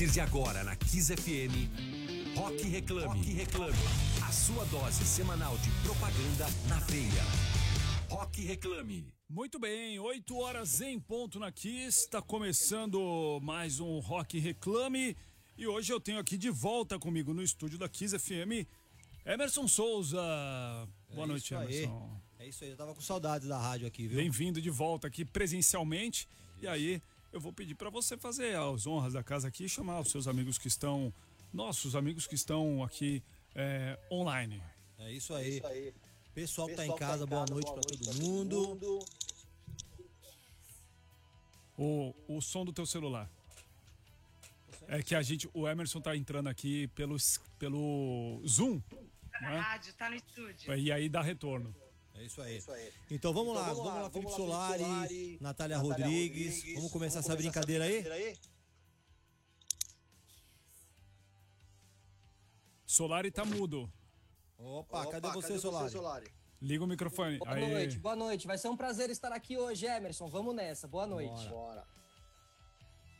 partir de agora na Kiss FM, Rock Reclame. Rock Reclame. A sua dose semanal de propaganda na veia. Rock Reclame. Muito bem, 8 horas em ponto na Kiss, está começando mais um Rock Reclame e hoje eu tenho aqui de volta comigo no estúdio da Kiss FM Emerson Souza. Boa É noite, aí. Emerson. É isso aí, eu tava com saudades da rádio aqui, viu? Bem-vindo de volta aqui presencialmente. E aí, eu vou pedir para você fazer as honras da casa aqui e chamar os seus amigos que estão, nossos amigos que estão aqui é, online. É isso aí. Isso aí. Pessoal que tá em casa, boa noite pra todo mundo. O, o som do teu celular. É que a gente, o Emerson tá entrando aqui pelo, pelo Zoom. Tá na né? rádio, tá no estúdio. E aí dá retorno. É isso aí. Isso aí. Então vamos lá, Então vamos lá, Felipe vamos lá, Solari, Felipe Solari, Natália, Natália Rodrigues. Rodrigues. Vamos começar essa Vamos começar brincadeira aí? brincadeira aí? Solari tá mudo. Opa, Opa, cadê você, Solari? Liga o microfone. Boa Aí. noite, boa noite. Vai ser um prazer estar aqui hoje, Emerson. Vamos nessa. Boa noite. Bora. Bora.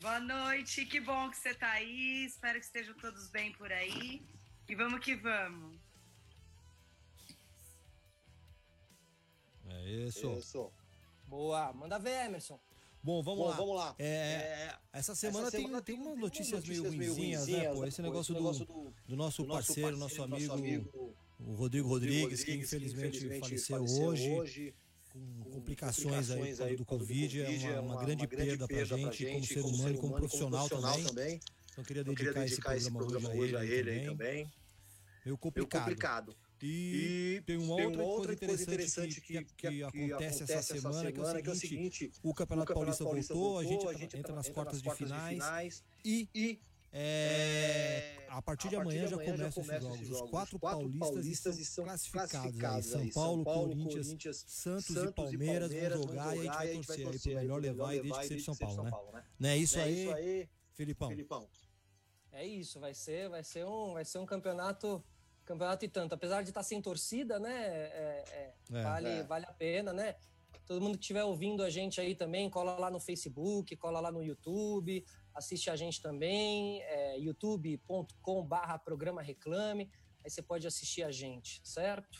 Boa noite, que bom que você tá aí. Espero que estejam todos bem por aí. E vamos que vamos. É isso. Isso. Boa. Manda ver, Emerson. Bom, vamos Bom, lá. vamos lá. É, essa semana, essa tem, semana tem tem- umas notícias, meio notícias meio ruinzinhas, né, pô? Esse negócio, Esse do, negócio do- do nosso do nosso parceiro, nosso amigo, nosso amigo, o Rodrigo Rodrigues, que Rodrigues, infelizmente, faleceu, faleceu hoje, hoje, com com complicações aí do por causa Covid. É uma, uma grande perda pra gente, como ser humano e como profissional também. Então, queria Eu queria dedicar esse programa hoje a ele aí também. Meio Meio complicado. complicado. E, tem uma tem outra, uma coisa interessante, que, que, que acontece essa semana, que é o seguinte, o Campeonato, Paulista, voltou, a gente, entra nas quartas de finais, e, é, a partir de amanhã já começam esses jogos. Os quatro paulistas estão classificados aí. São Paulo, Corinthians, Santos e Palmeiras vão jogar e a gente vai torcer aí pro melhor levar e desde que seja São Paulo, né? Não é isso É aí? Filipão. É isso. Vai ser, vai ser um, vai ser um campeonato, campeonato e tanto. Apesar de estar sem torcida, né? é- é- É. vale, É. vale a pena, né? Todo mundo que estiver ouvindo a gente aí também, cola lá no Facebook, cola lá no YouTube, assiste a gente também, é, youtube.com/barra programa reclame. Aí você pode assistir a gente, certo?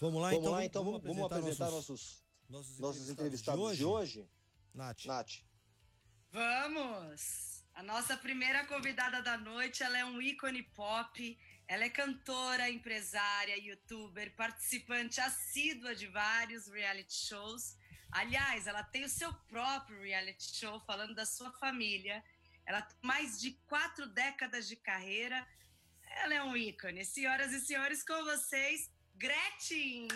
Vamos lá, Vamos então, lá, então vamos, vamos apresentar nossos, nossos, nossos entrevistados entrevistados de hoje. Nath. Nath. Vamos! A nossa primeira convidada da noite, ela é um ícone pop. Ela é cantora, empresária, youtuber, participante assídua de vários reality shows. Aliás, ela tem o seu próprio reality show falando da sua família. Ela tem mais de quatro décadas de carreira. Ela é um ícone. Senhoras e senhores, com vocês, Gretchen!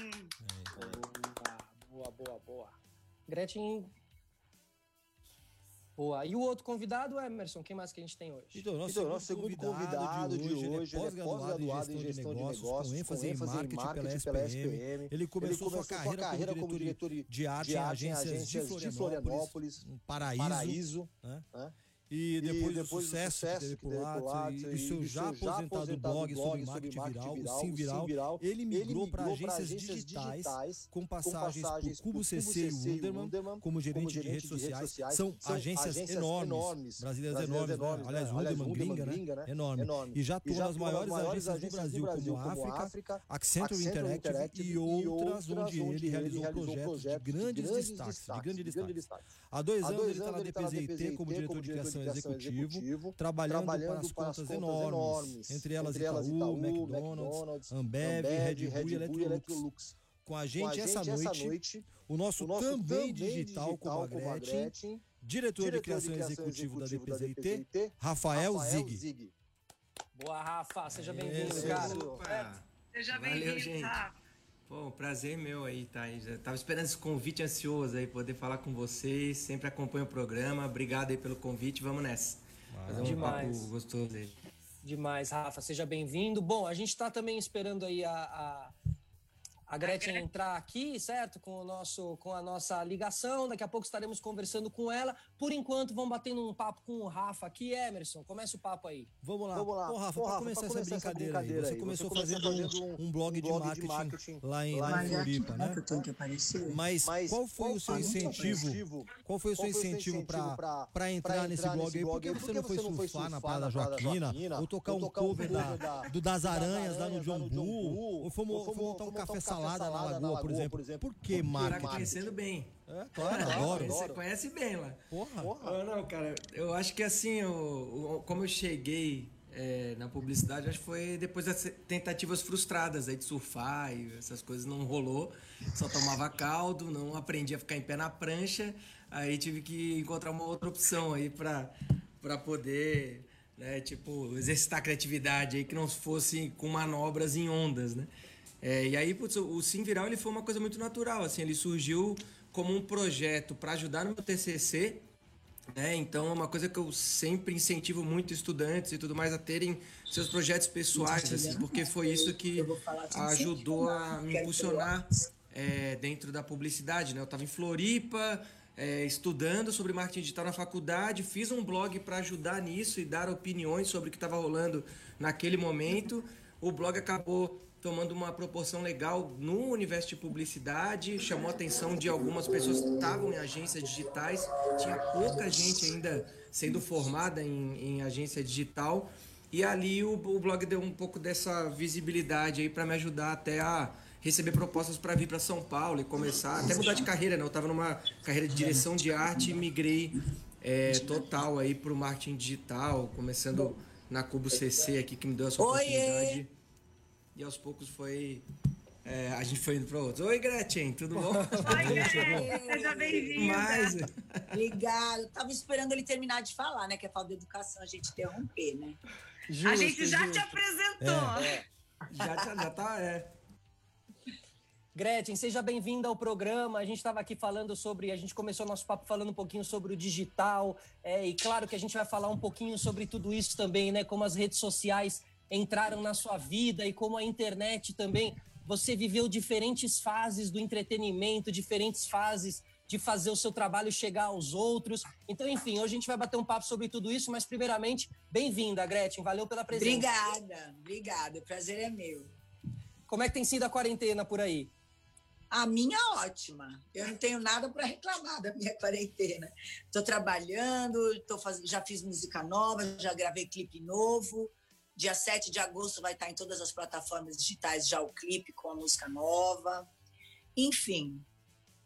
Boa, boa, boa. Gretchen. Boa. E o outro convidado, Emerson, quem mais que a gente tem hoje? Então, nosso, Então, segundo, nosso segundo convidado, convidado de hoje, ele é pós-graduado em gestão de negócios, com ênfase em marketing pela SPM. Ele começou, sua carreira, como diretor de arte em agências de Florianópolis, um paraíso, Paraíso. né? né? E depois, E depois do do sucesso, sucesso que teve por lá, e, e seu já aposentado blog sobre marketing sobre viral, marketing o Sim Viral, Viral, ele migrou para agências agências digitais, digitais, com passagens, passagens por Cubo CC e Wunderman, Wunderman, como gerente, como de, gerente redes de redes sociais. São, São agências, agências enormes, enormes, brasileiras, brasileiras enormes, né? Aliás, né? Wunderman Wunderman gringa, né? gringa, né? Enorme. Enorme. E já atuou nas maiores, agências do Brasil, como como África, Accenture Interactive e outras, onde ele realizou projetos de grandes destaques, de. Há dois anos ele está tá na DPZIT como diretor de criação executivo, executivo, trabalhando, trabalhando para as para contas contas enormes, enormes, entre elas entre elas Itaú, Itaú, McDonald's, McDonald's, Ambev, Red Bull e Electrolux. Electrolux. Com a Com gente, a essa, gente noite, noite, o nosso, o nosso também digital, como a Gretchen, Gretchen, diretor, de criação, executivo, da DPZIT, Rafael, Zig. Boa, Rafa. Seja Isso. bem-vindo, cara. Opa! Seja bem-vindo. Rafa. Pô, um prazer meu aí, tá aí. Já tava esperando esse convite ansioso aí, poder falar com vocês. Sempre acompanho o programa. Obrigado aí pelo convite. Vamos nessa. Fazer um Demais. papo gostoso aí. Demais, Rafa. Seja bem-vindo. Bom, a gente está também esperando aí a, a, a Gretchen entrar aqui, certo? Com, o nosso, com a nossa ligação. Daqui a pouco estaremos conversando com ela. Por enquanto, vamos batendo um papo com o Rafa aqui. Emerson, começa o papo aí. Vamos lá. Vamos lá. Ô, Rafa, para começar, começar, essa brincadeira, brincadeira aí, você, começou, você começou fazendo, fazendo um, um, blog, blog de, marketing de, marketing lá em, lá em Floripa, né? Mas, Mas qual foi o seu incentivo? Qual foi o seu incentivo para entrar nesse blog aí? Por que você não foi surfar na Praia da Joaquina? Ou tocar um cover do Das Aranhas lá no John Bull? Ou foi montar um café salado? Salada na lagoa, por exemplo. Por, exemplo. por que marketing? Tá conhecendo bem. É, claro, adoro. Você conhece bem lá. Porra. Porra. não, cara, eu acho que assim, eu, como eu cheguei é, na publicidade, acho que foi depois das tentativas frustradas aí de surfar e essas coisas não rolou. Só tomava caldo, não aprendi a ficar em pé na prancha. Aí tive que encontrar uma outra opção aí para para poder, né, tipo, exercitar a criatividade aí que não fosse com manobras em ondas, né? É, e aí, putz, o Sim Viral ele foi uma coisa muito natural, assim, ele surgiu como um projeto para ajudar no meu TCC, né? Então é uma coisa que eu sempre incentivo muito estudantes e tudo mais a terem seus projetos pessoais, assim, porque foi isso que ajudou a me impulsionar é, dentro da publicidade, né? Eu estava em Floripa, é, estudando sobre marketing digital na faculdade, fiz um blog para ajudar nisso e dar opiniões sobre o que estava rolando naquele momento. O blog acabou tomando uma proporção legal no universo de publicidade, chamou a atenção de algumas pessoas que estavam em agências digitais, tinha pouca gente ainda sendo formada em, em agência digital, e ali o, o, blog deu um pouco dessa visibilidade aí para me ajudar até a receber propostas para vir para São Paulo e começar, até mudar de carreira, né? Eu estava numa carreira de direção de arte e migrei é, total aí para o marketing digital, começando na Cubo CC aqui, que me deu essa oportunidade. E aos poucos foi. É, a gente foi indo para outros. Oi, Gretchen, tudo bom? Oi, Gretchen, seja bem-vinda. Mas... Obrigada. Tava esperando ele terminar de falar, né? Que é falta de educação a gente interromper, né? Justo, a gente já justo. te apresentou. É, é. Já, já tá, é. Gretchen, seja bem-vinda ao programa. A gente estava aqui falando sobre. A gente começou nosso papo falando um pouquinho sobre o digital. É, e claro que a gente vai falar um pouquinho sobre tudo isso também, né? Como as redes sociais entraram na sua vida e como a internet também. Você viveu diferentes fases do entretenimento, diferentes fases de fazer o seu trabalho chegar aos outros. Então, enfim, hoje a gente vai bater um papo sobre tudo isso, mas primeiramente, bem-vinda, Gretchen. Valeu pela presença. Obrigada, obrigada. O prazer é meu. Como é que tem sido a quarentena por aí? A minha ótima. Eu não tenho nada para reclamar da minha quarentena. Estou trabalhando, tô faz... já fiz música nova, já gravei clipe novo. Dia 7 de agosto vai estar em todas as plataformas digitais já o clipe com a música nova. Enfim,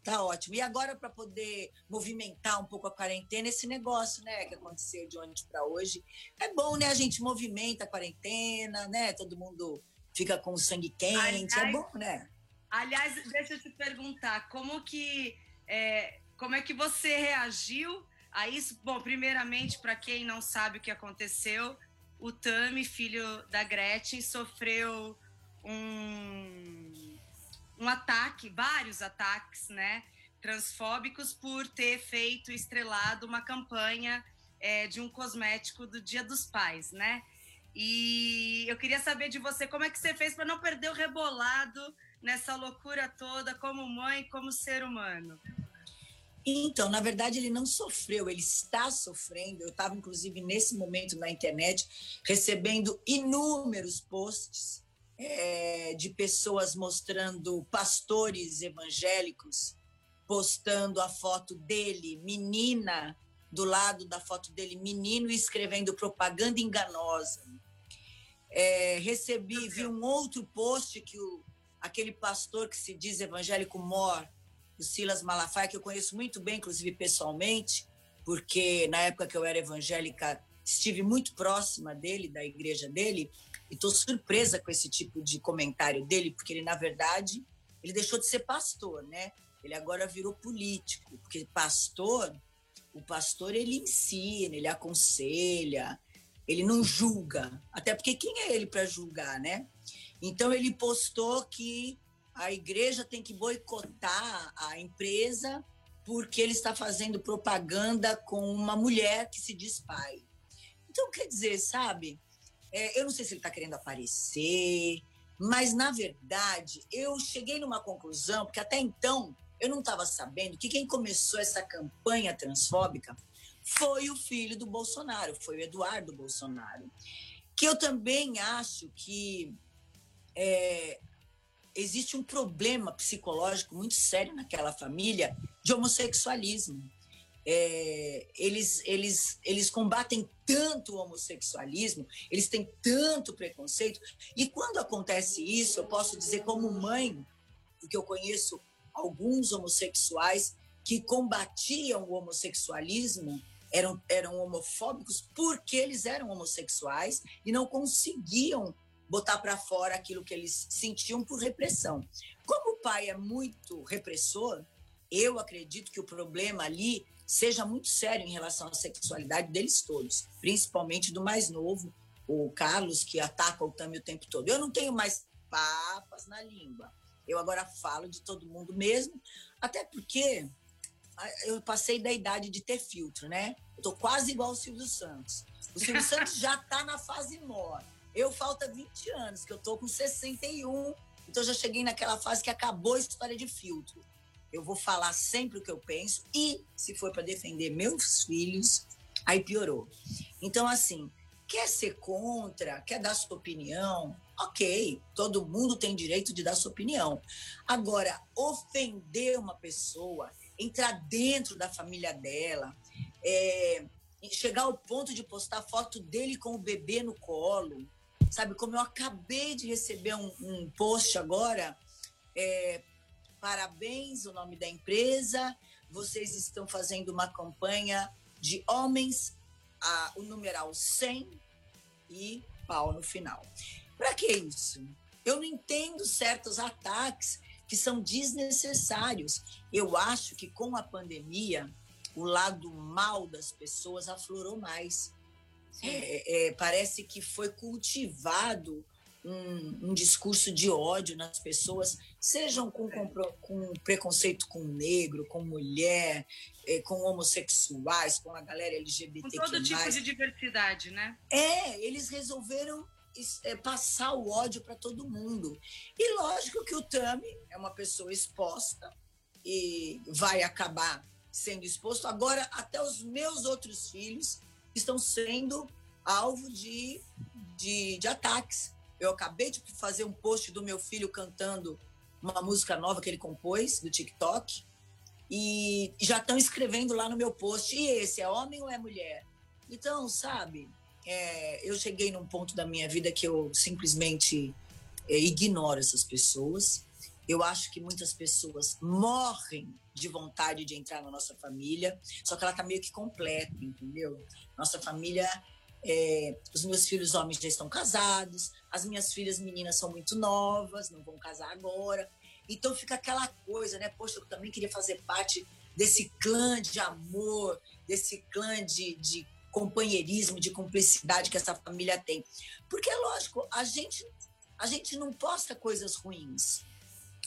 tá ótimo. E agora, para poder movimentar um pouco a quarentena, esse negócio, né, que aconteceu de ontem para hoje, é bom, né? A gente movimenta a quarentena, né? Todo mundo fica com o sangue quente, é aliás, é bom, né? Aliás, deixa eu te perguntar, como que. É, como é que você reagiu a isso? Bom, primeiramente, para quem não sabe o que aconteceu, o Tami, filho da Gretchen, sofreu um, um ataque, vários ataques, né, transfóbicos por ter feito, estrelado uma campanha é, de um cosmético do Dia dos Pais, né? E eu queria saber de você como é que você fez para não perder o rebolado nessa loucura toda, como mãe, como ser humano. Então, na verdade, ele não sofreu, ele está sofrendo. Eu estava, inclusive, nesse momento na internet, recebendo inúmeros posts é, de pessoas mostrando pastores evangélicos postando a foto dele, menina, do lado da foto dele, menino, e escrevendo propaganda enganosa. É, recebi, vi um outro post que o, aquele pastor que se diz evangélico mor o Silas Malafaia, que eu conheço muito bem, inclusive pessoalmente, porque na época que eu era evangélica estive muito próxima dele, da igreja dele, e estou surpresa com esse tipo de comentário dele, porque ele, na verdade, ele deixou de ser pastor, né? Ele agora virou político, porque pastor, o pastor ele ensina, ele aconselha, ele não julga, até porque quem é ele para julgar, né? Então ele postou que a igreja tem que boicotar a empresa porque ele está fazendo propaganda com uma mulher que se diz pai. Então, quer dizer, sabe? É, eu não sei se ele está querendo aparecer, Mas, na verdade, eu cheguei numa conclusão, porque até então eu não estava sabendo que quem começou essa campanha transfóbica foi o filho do Bolsonaro, foi o Eduardo Bolsonaro. Que eu também acho que é, existe um problema psicológico muito sério naquela família de homossexualismo. É, eles, eles, eles combatem tanto o homossexualismo, eles têm tanto preconceito, e quando acontece isso, eu posso dizer, como mãe, porque eu conheço alguns homossexuais que combatiam o homossexualismo, eram, eram homofóbicos porque eles eram homossexuais e não conseguiam botar para fora aquilo que eles sentiam por repressão. Como o pai é muito repressor, eu acredito que o problema ali seja muito sério em relação à sexualidade deles todos, principalmente do mais novo, o Carlos, que ataca o Tami o tempo todo. Eu não tenho mais papas na língua. Eu agora falo de todo mundo mesmo, até porque eu passei da idade de ter filtro, né? Eu tô quase igual o Silvio Santos. O Silvio Santos já tá na fase morta. Eu falta 20 anos, que eu tô com 61, então já cheguei naquela fase que acabou a história de filtro. Eu vou falar sempre o que eu penso e se for para defender meus filhos, aí piorou. Então assim, quer ser contra, quer dar sua opinião, ok, todo mundo tem direito de dar sua opinião. Agora, ofender uma pessoa, entrar dentro da família dela, é, chegar ao ponto de postar foto dele com o bebê no colo, sabe? Como eu acabei de receber um, um post agora, é, parabéns, o nome da empresa, vocês estão fazendo uma campanha de homens, a, o numeral 100 e pau no final. Para que isso? Eu não entendo certos ataques que são desnecessários. Eu acho que com a pandemia, o lado mal das pessoas aflorou mais. É, é, parece que foi cultivado um, um, discurso de ódio nas pessoas, sejam com, com, com preconceito com negro, com mulher, é, com homossexuais, com a galera LGBT. Com todo tipo de diversidade, né? É, eles resolveram é, passar o ódio para todo mundo. E lógico que o Tami é uma pessoa exposta e vai acabar sendo exposto. Agora, até os meus outros filhos estão sendo alvo de, de, de ataques. Eu acabei de fazer um post do meu filho cantando uma música nova que ele compôs do TikTok e já estão escrevendo lá no meu post. E esse é homem ou é mulher? Então, sabe, é, eu cheguei num ponto da minha vida que eu simplesmente é, ignoro essas pessoas. Eu acho que muitas pessoas morrem de vontade de entrar na nossa família, só que ela está meio que completa, entendeu? Nossa família, é, os meus filhos homens já estão casados, as minhas filhas meninas são muito novas, não vão casar agora. Então fica aquela coisa, né? Poxa, eu também queria fazer parte desse clã de amor, desse clã de, de companheirismo, de cumplicidade que essa família tem. Porque, é lógico, a gente, a gente não posta coisas ruins.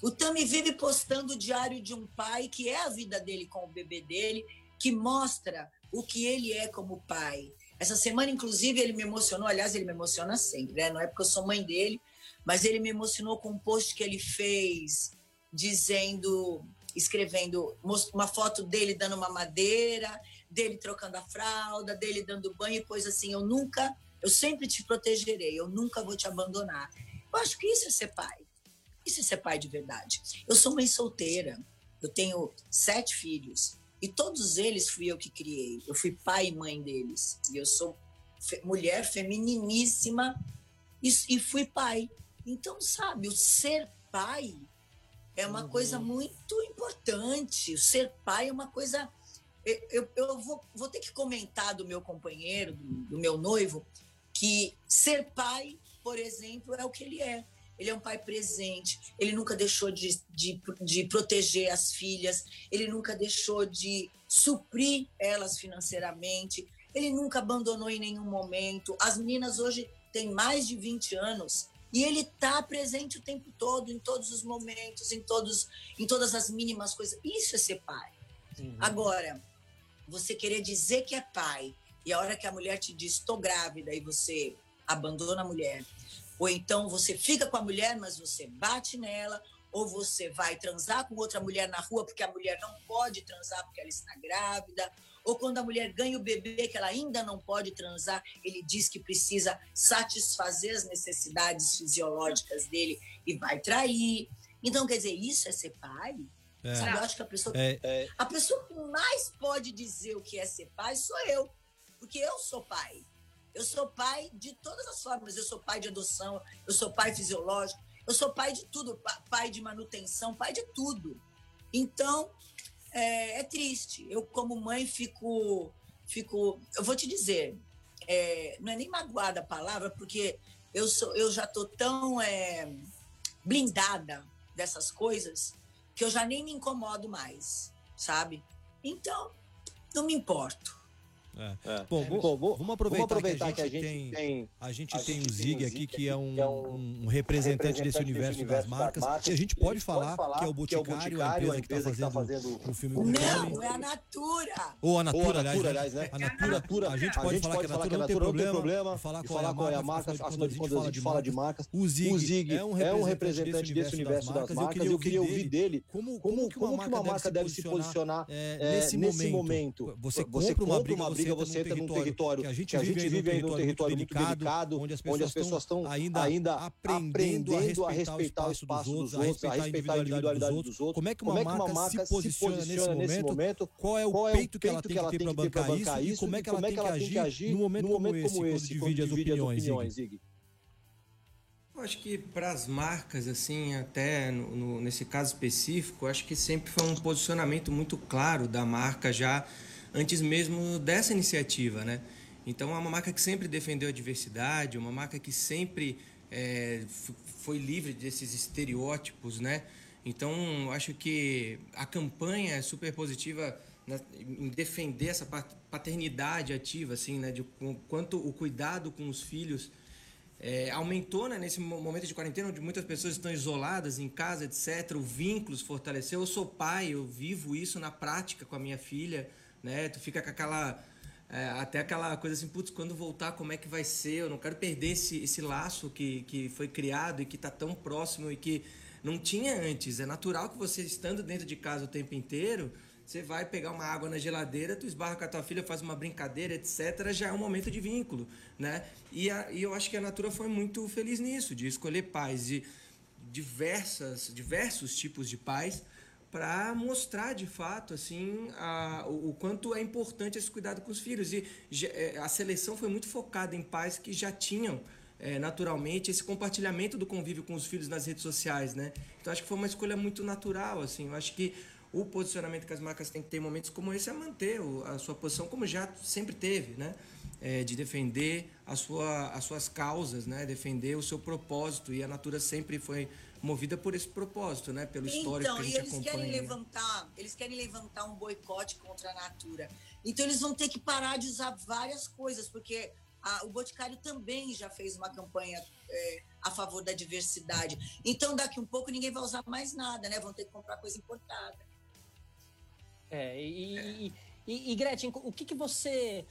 O Tami vive postando o diário de um pai, que é a vida dele com o bebê dele, que mostra o que ele é como pai. Essa semana, inclusive, ele me emocionou. Aliás, ele me emociona sempre, né? Não é porque eu sou mãe dele, mas ele me emocionou com um post que ele fez dizendo, escrevendo uma foto dele dando uma madeira, dele trocando a fralda, dele dando banho e coisa assim. Eu nunca, eu sempre te protegerei, eu nunca vou te abandonar. Eu acho que isso é ser pai. Isso é ser pai de verdade. Eu sou mãe solteira. Eu tenho sete filhos. E todos eles fui eu que criei. Eu fui pai e mãe deles. E eu sou fe mulher femininíssima e, e, fui pai. Então, sabe, o ser pai é uma uhum. coisa muito importante. O ser pai é uma coisa. Eu, eu vou, vou ter que comentar do meu companheiro, do, do meu noivo, que ser pai, por exemplo, é o que ele é ele é um pai presente, ele nunca deixou de, de, de proteger as filhas, ele nunca deixou de suprir elas financeiramente, ele nunca abandonou em nenhum momento. As meninas hoje têm mais de 20 anos e ele está presente o tempo todo, em todos os momentos, em, todos, em todas as mínimas coisas. Isso é ser pai. Uhum. Agora, você querer dizer que é pai e a hora que a mulher te diz estou grávida e você abandona a mulher, ou então você fica com a mulher, mas você bate nela, ou você vai transar com outra mulher na rua porque a mulher não pode transar porque ela está grávida, ou quando a mulher ganha o bebê que ela ainda não pode transar, ele diz que precisa satisfazer as necessidades fisiológicas dele e vai trair. Então, quer dizer, isso é ser pai? É. Sabe, eu acho que a pessoa, é. é. a pessoa que mais pode dizer o que é ser pai sou eu, porque eu sou pai. Eu sou pai de todas as formas. Eu sou pai de adoção, eu sou pai fisiológico, eu sou pai de tudo, pai de manutenção, pai de tudo. Então, é, é triste. Eu, como mãe, fico. fico eu vou te dizer, é, não é nem magoada a palavra, porque eu, sou, eu já estou tão é, blindada dessas coisas que eu já nem me incomodo mais, sabe? Então, não me importo. É. É. Bom, é. Bom, vou, vamos aproveitar, vamos aproveitar que, a gente, que a gente tem, tem, a gente a tem o Zig aqui, que é um, que é um, um representante, desse universo, das, marcas, marcas, e a gente pode, falar, falar que é o Boticário, a empresa, a empresa que está fazendo, o filme Não, é a Natura. Ou a Natura, aliás, né? aliás né? A Natura, a gente pode falar que a Natura não tem problema, falar qual é a marca, quando a gente fala de marcas. O Zig é um representante desse universo das marcas, e eu queria ouvir dele como que uma marca deve se posicionar nesse momento. Você compra uma briga, briga, você entra num território que a gente, que a gente vive ainda num território muito delicado, onde as pessoas, onde as pessoas estão ainda, ainda aprendendo a respeitar o espaço dos outros, a respeitar a individualidade dos outros. Como é que uma, Como é uma marca se posiciona, nesse, momento, momento? Qual é o Qual é peito que ela tem que ter para bancar isso? E como é que ela tem que agir num momento como esse, quando divide as opiniões, Zig? Eu acho que para as marcas, assim, até no, no, nesse caso específico, acho que sempre foi um posicionamento muito claro da marca já antes mesmo dessa iniciativa, né? Então é uma marca que sempre defendeu a diversidade, uma marca que sempre é, foi livre desses estereótipos, né? Então acho que a campanha é super positiva em defender essa paternidade ativa, assim, né? De quanto o cuidado com os filhos é, aumentou né, nesse momento de quarentena, onde muitas pessoas estão isoladas em casa, etc. O vínculo se fortaleceu. Eu sou pai, eu vivo isso na prática com a minha filha né? Tu fica com aquela é, até aquela coisa assim, putz, quando voltar, como é que vai ser? Eu não quero perder esse, esse laço que, que foi criado e que está tão próximo e que não tinha antes. É natural que você, estando dentro de casa o tempo inteiro, você vai pegar uma água na geladeira, tu esbarra com a tua filha, faz uma brincadeira, etc. Já é um momento de vínculo, né? E, a, e eu acho que a Natura foi muito feliz nisso, de escolher pais de diversas, diversos tipos de pais, para mostrar de fato assim a, o, o, quanto é importante esse cuidado com os filhos e é, a seleção foi muito focada em pais que já tinham é, naturalmente esse compartilhamento do convívio com os filhos nas redes sociais, né? Então acho que foi uma escolha muito natural, assim. Eu acho que o posicionamento que as marcas têm que ter em momentos como esse é manter a sua posição como já sempre teve, né? É, de defender a sua, as suas causas, né? Defender o seu propósito e a Natura sempre foi movida por esse propósito, né? Pelo histórico então, que a gente eles acompanha. Querem levantar, eles querem levantar um boicote contra a Natura. Então eles vão ter que parar de usar várias coisas, porque a, o Boticário também já fez uma campanha é, a favor da diversidade. Então daqui um pouco ninguém vai usar mais nada, né? Vão ter que comprar coisa importada. É, e, é. e, e, e Gretchen, o que, que você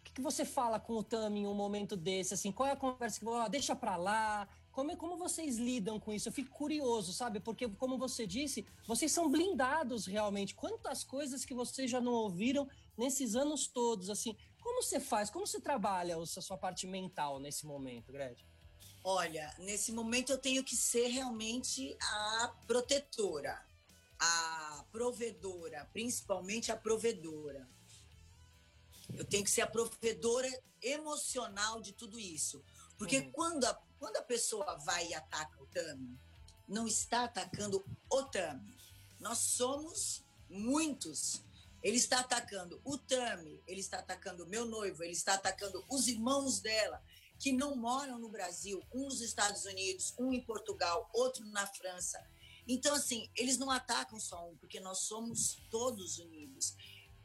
o que, que você fala com o Tami em um momento desse? Assim, qual é a conversa que oh, deixa para lá? Como, é, como vocês lidam com isso? Eu fico curioso, sabe? Porque, como você disse, vocês são blindados realmente. Quantas coisas que vocês já não ouviram nesses anos todos, assim. Como você faz? Como você trabalha a sua parte mental nesse momento, Gretchen? Olha, nesse momento eu tenho que ser realmente a protetora, a provedora, principalmente a provedora. Eu tenho que ser a provedora emocional de tudo isso. Porque uhum. quando a quando a pessoa vai e ataca o Tami, não está atacando o Tami. Nós somos muitos. Ele está atacando o Tami, ele está atacando o meu noivo, ele está atacando os irmãos dela, que não moram no Brasil, um nos Estados Unidos, um em Portugal, outro na França. Então, assim, eles não atacam só um, porque nós somos todos unidos.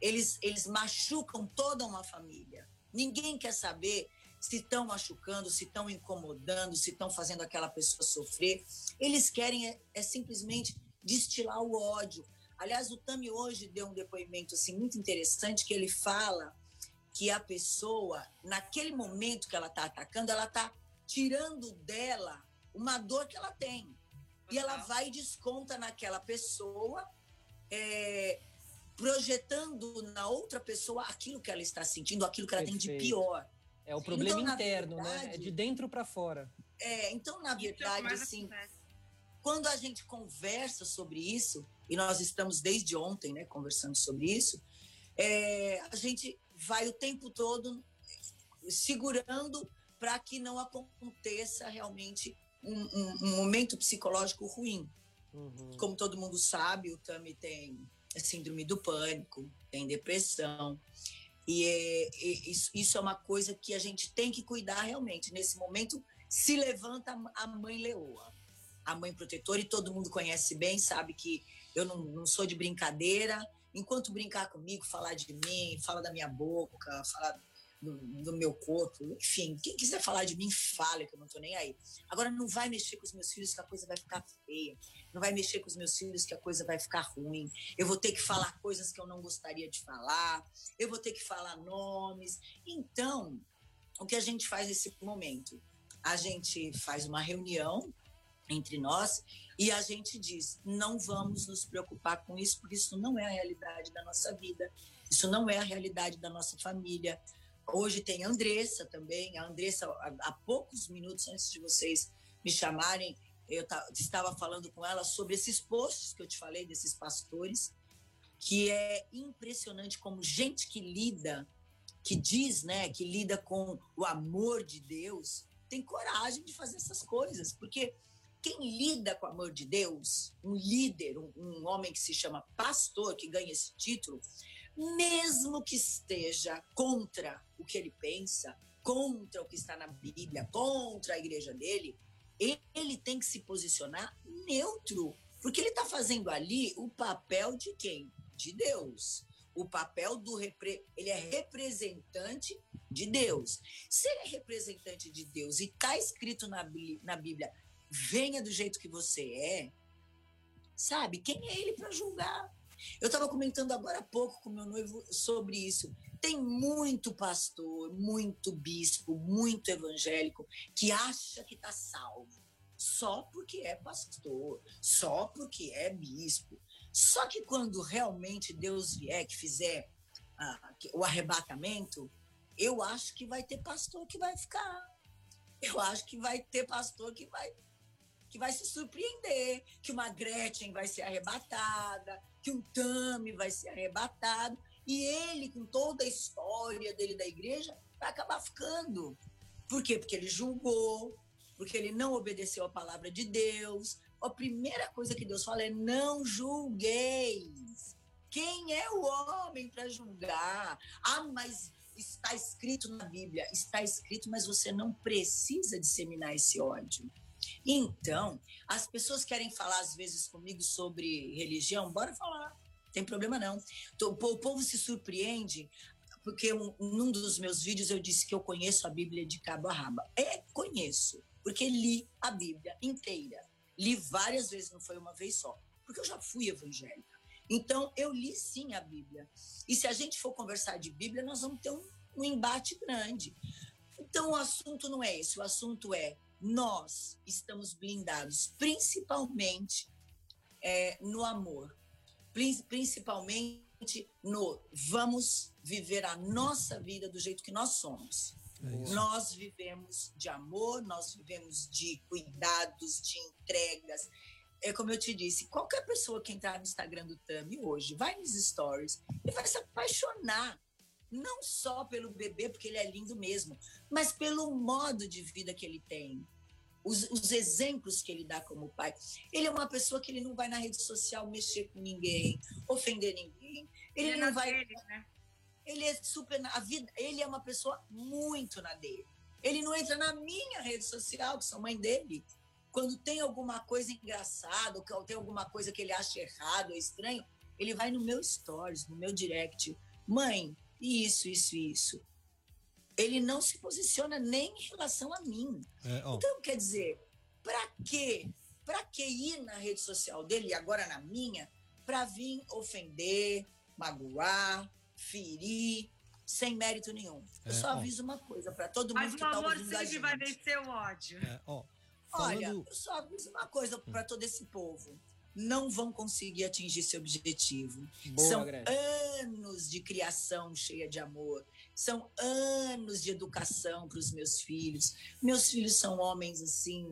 Eles, eles machucam toda uma família. Ninguém quer saber se estão machucando, se estão incomodando, se estão fazendo aquela pessoa sofrer. Eles querem é, é, simplesmente destilar o ódio. Aliás, o Tami hoje deu um depoimento assim muito interessante que ele fala que a pessoa, naquele momento que ela está atacando, ela está tirando dela uma dor que ela tem. E ela vai e desconta naquela pessoa, é, projetando na outra pessoa aquilo que ela está sentindo, aquilo que ela Perfeito. tem de pior. É o problema então, interno, verdade, né? É de dentro para fora. É, então, na verdade, assim, quando a gente conversa sobre isso, e nós estamos desde ontem, né, conversando sobre isso, é, a gente vai o tempo todo segurando para que não aconteça realmente um, um, um momento psicológico ruim. Uhum. Como todo mundo sabe, o Tami tem síndrome do pânico, tem depressão. E, é, isso, isso, é uma coisa que a gente tem que cuidar realmente. Nesse momento, se levanta a mãe leoa, a mãe protetora, e todo mundo conhece bem, sabe que eu não, não sou de brincadeira. Enquanto brincar comigo, falar de mim, falar da minha boca, falar do, do, meu corpo, enfim, quem quiser falar de mim, fale, que eu não tô nem aí. Agora, não vai mexer com os meus filhos que a coisa vai ficar feia. Não vai mexer com os meus filhos que a coisa vai ficar ruim. Eu vou ter que falar coisas que eu não gostaria de falar. Eu vou ter que falar nomes. Então, o que a gente faz nesse momento? A gente faz uma reunião entre nós e a gente diz: não vamos nos preocupar com isso, porque isso não é a realidade da nossa vida, isso não é a realidade da nossa família. Hoje tem Andressa também. A Andressa, há poucos minutos antes de vocês me chamarem, eu estava falando com ela sobre esses posts que eu te falei, desses pastores, que é impressionante como gente que lida, que diz, né, que lida com o amor de Deus, tem coragem de fazer essas coisas, porque quem lida com o amor de Deus, um líder, um, um homem que se chama pastor, que ganha esse título, mesmo que esteja contra o que ele pensa, contra o que está na Bíblia, contra a igreja dele, ele tem que se posicionar neutro, porque ele está fazendo ali o papel de quem? De Deus. O papel do repre... ele é representante de Deus. Se ele é representante de Deus e está escrito na, na Bíblia, venha do jeito que você é, sabe? Quem é ele para julgar? Eu estava comentando agora há pouco com meu noivo sobre isso. Tem muito pastor, muito bispo, muito evangélico que acha que está salvo só porque é pastor, só porque é bispo. Só que quando realmente Deus vier, que fizer ah, o arrebatamento, eu acho que vai ter pastor que vai ficar. Eu acho que vai ter pastor que vai que vai se surpreender, que uma Gretchen vai ser arrebatada, que um Tami vai ser arrebatado, e ele, com toda a história dele da igreja, vai acabar ficando. Por quê? Porque ele julgou, porque ele não obedeceu a palavra de Deus. A primeira coisa que Deus fala é: não julgueis. Quem é o homem para julgar? Ah, mas está escrito na Bíblia. Está escrito, mas você não precisa disseminar esse ódio. Então, as pessoas querem falar às vezes comigo sobre religião, bora falar, tem problema não. O povo se surpreende porque num dos meus vídeos eu disse que eu conheço a Bíblia de cabo a rabo. É, conheço, porque li a Bíblia inteira. Li várias vezes, não foi uma vez só, porque eu já fui evangélica. Então, eu li sim a Bíblia. E se a gente for conversar de Bíblia, nós vamos ter um, um embate grande. Então, o assunto não é esse, o assunto é nós estamos blindados, principalmente é, no amor, principalmente no vamos viver a nossa vida do jeito que nós somos. É nós vivemos de amor, nós vivemos de cuidados, de entregas. É como eu te disse, qualquer pessoa que entrar no Instagram do Tami hoje, vai nos stories e vai se apaixonar não só pelo bebê, porque ele é lindo mesmo, mas pelo modo de vida que ele tem, os, os, exemplos que ele dá como pai. Ele é uma pessoa que ele não vai na rede social mexer com ninguém, ofender ninguém. Ele, ele é não vai. Dele, né? Ele é super a vida. Ele é uma pessoa muito na dele. Ele não entra na minha rede social, que sou mãe dele. Quando tem alguma coisa engraçada, ou tem alguma coisa que ele acha errado ou estranho, ele vai no meu stories, no meu direct. Mãe, isso, isso, isso ele não se posiciona nem em relação a mim. É, então, quer dizer, para quê? Para que ir na rede social dele e agora na minha para vir ofender, magoar, ferir? sem mérito nenhum. Eu é, só aviso ó. uma coisa para todo mundo que está ouvindo Mas o amor sempre vai vencer o ódio. É, ó, falando... Olha, eu só aviso uma coisa para todo esse povo não vão conseguir atingir seu objetivo. Boa, São anos de criação cheia de amor. São anos de educação para os meus filhos. Meus filhos são homens assim.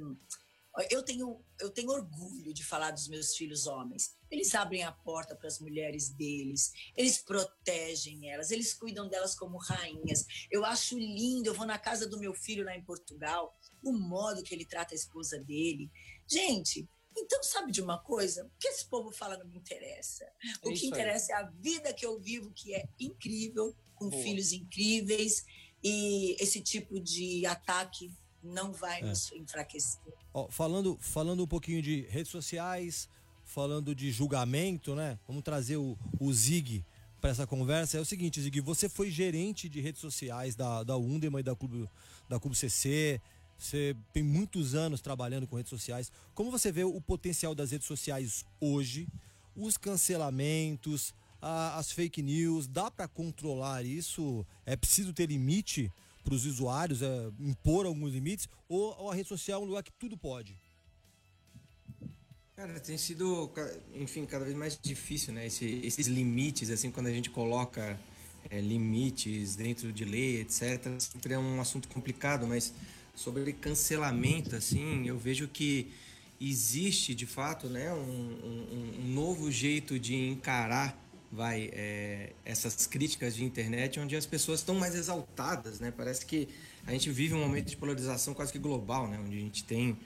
Eu tenho, eu tenho orgulho de falar dos meus filhos homens. Eles abrem a porta para as mulheres deles, eles protegem elas, eles cuidam delas como rainhas. Eu acho lindo. Eu vou na casa do meu filho lá em Portugal, o modo que ele trata a esposa dele. Gente, então, sabe de uma coisa? O que esse povo fala não me interessa. O é que interessa aí. é a vida que eu vivo, que é incrível, com Boa. filhos incríveis, e esse tipo de ataque não vai é. nos enfraquecer. Ó, falando, falando um pouquinho de redes sociais, falando de julgamento, né? Vamos trazer o, o Zig para essa conversa. É o seguinte, Zig, você foi gerente de redes sociais da, da Undema e da Clube, da Clube CC. Você tem muitos anos trabalhando com redes sociais. Como você vê o potencial das redes sociais hoje? Os cancelamentos, as fake news, dá para controlar isso? É preciso ter limite para os usuários, é, impor alguns limites? Ou, ou a rede social é um lugar que tudo pode? Cara, tem sido, enfim, cada vez mais difícil, né? Esse, esses limites, assim, quando a gente coloca é, limites dentro de lei, etc., sempre é um assunto complicado, mas sobre cancelamento, assim, eu vejo que existe de fato, né, um, um, um novo jeito de encarar vai é, essas críticas de internet onde as pessoas estão mais exaltadas né? Parece que a gente vive um momento de polarização quase que global né? Onde a gente tem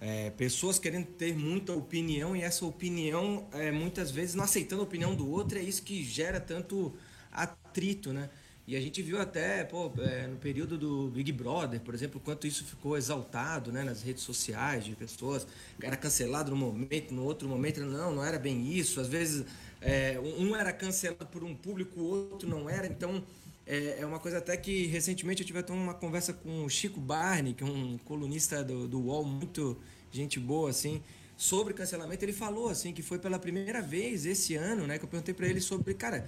é, pessoas querendo ter muita opinião e essa opinião é, muitas vezes não aceitando a opinião do outro é isso que gera tanto atrito né e a gente viu até, pô, é, no período do Big Brother, por exemplo, quanto isso ficou exaltado né, nas redes sociais de pessoas. Era cancelado no momento, no outro momento, não, não era bem isso. Às vezes é, um era cancelado por um público, o outro não era. Então é, é uma coisa até que recentemente eu tive até uma conversa com o Chico Barney, que é um colunista do, do UOL, muito gente boa, assim sobre cancelamento, ele falou assim que foi pela primeira vez esse ano, né, que eu perguntei para ele sobre, cara,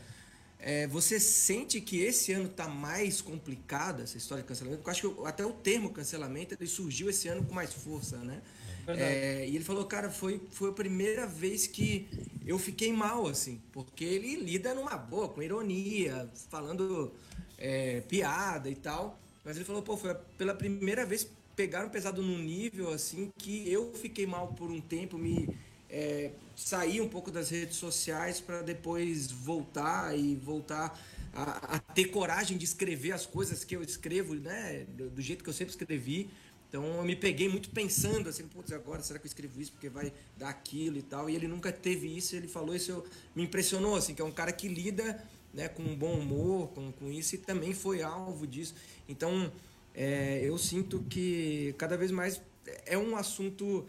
é, você sente que esse ano está mais complicado essa história de cancelamento? Porque eu acho que até o termo cancelamento ele surgiu esse ano com mais força, né? É, e ele falou, cara, foi, foi a primeira vez que eu fiquei mal, assim, porque ele lida numa boa, com ironia, falando é, piada e tal. Mas ele falou, pô, foi pela primeira vez pegaram pesado num nível assim que eu fiquei mal por um tempo, me é, sair um pouco das redes sociais para depois voltar e voltar a, a, ter coragem de escrever as coisas que eu escrevo, né? Do, do, jeito que eu sempre escrevi. Então eu me peguei muito pensando assim, putz, agora será que eu escrevo isso porque vai dar aquilo e tal? E ele nunca teve isso, ele falou isso, eu, me impressionou assim, que é um cara que lida, né, com um bom humor, com, com isso e também foi alvo disso. Então é, eu sinto que cada vez mais é um assunto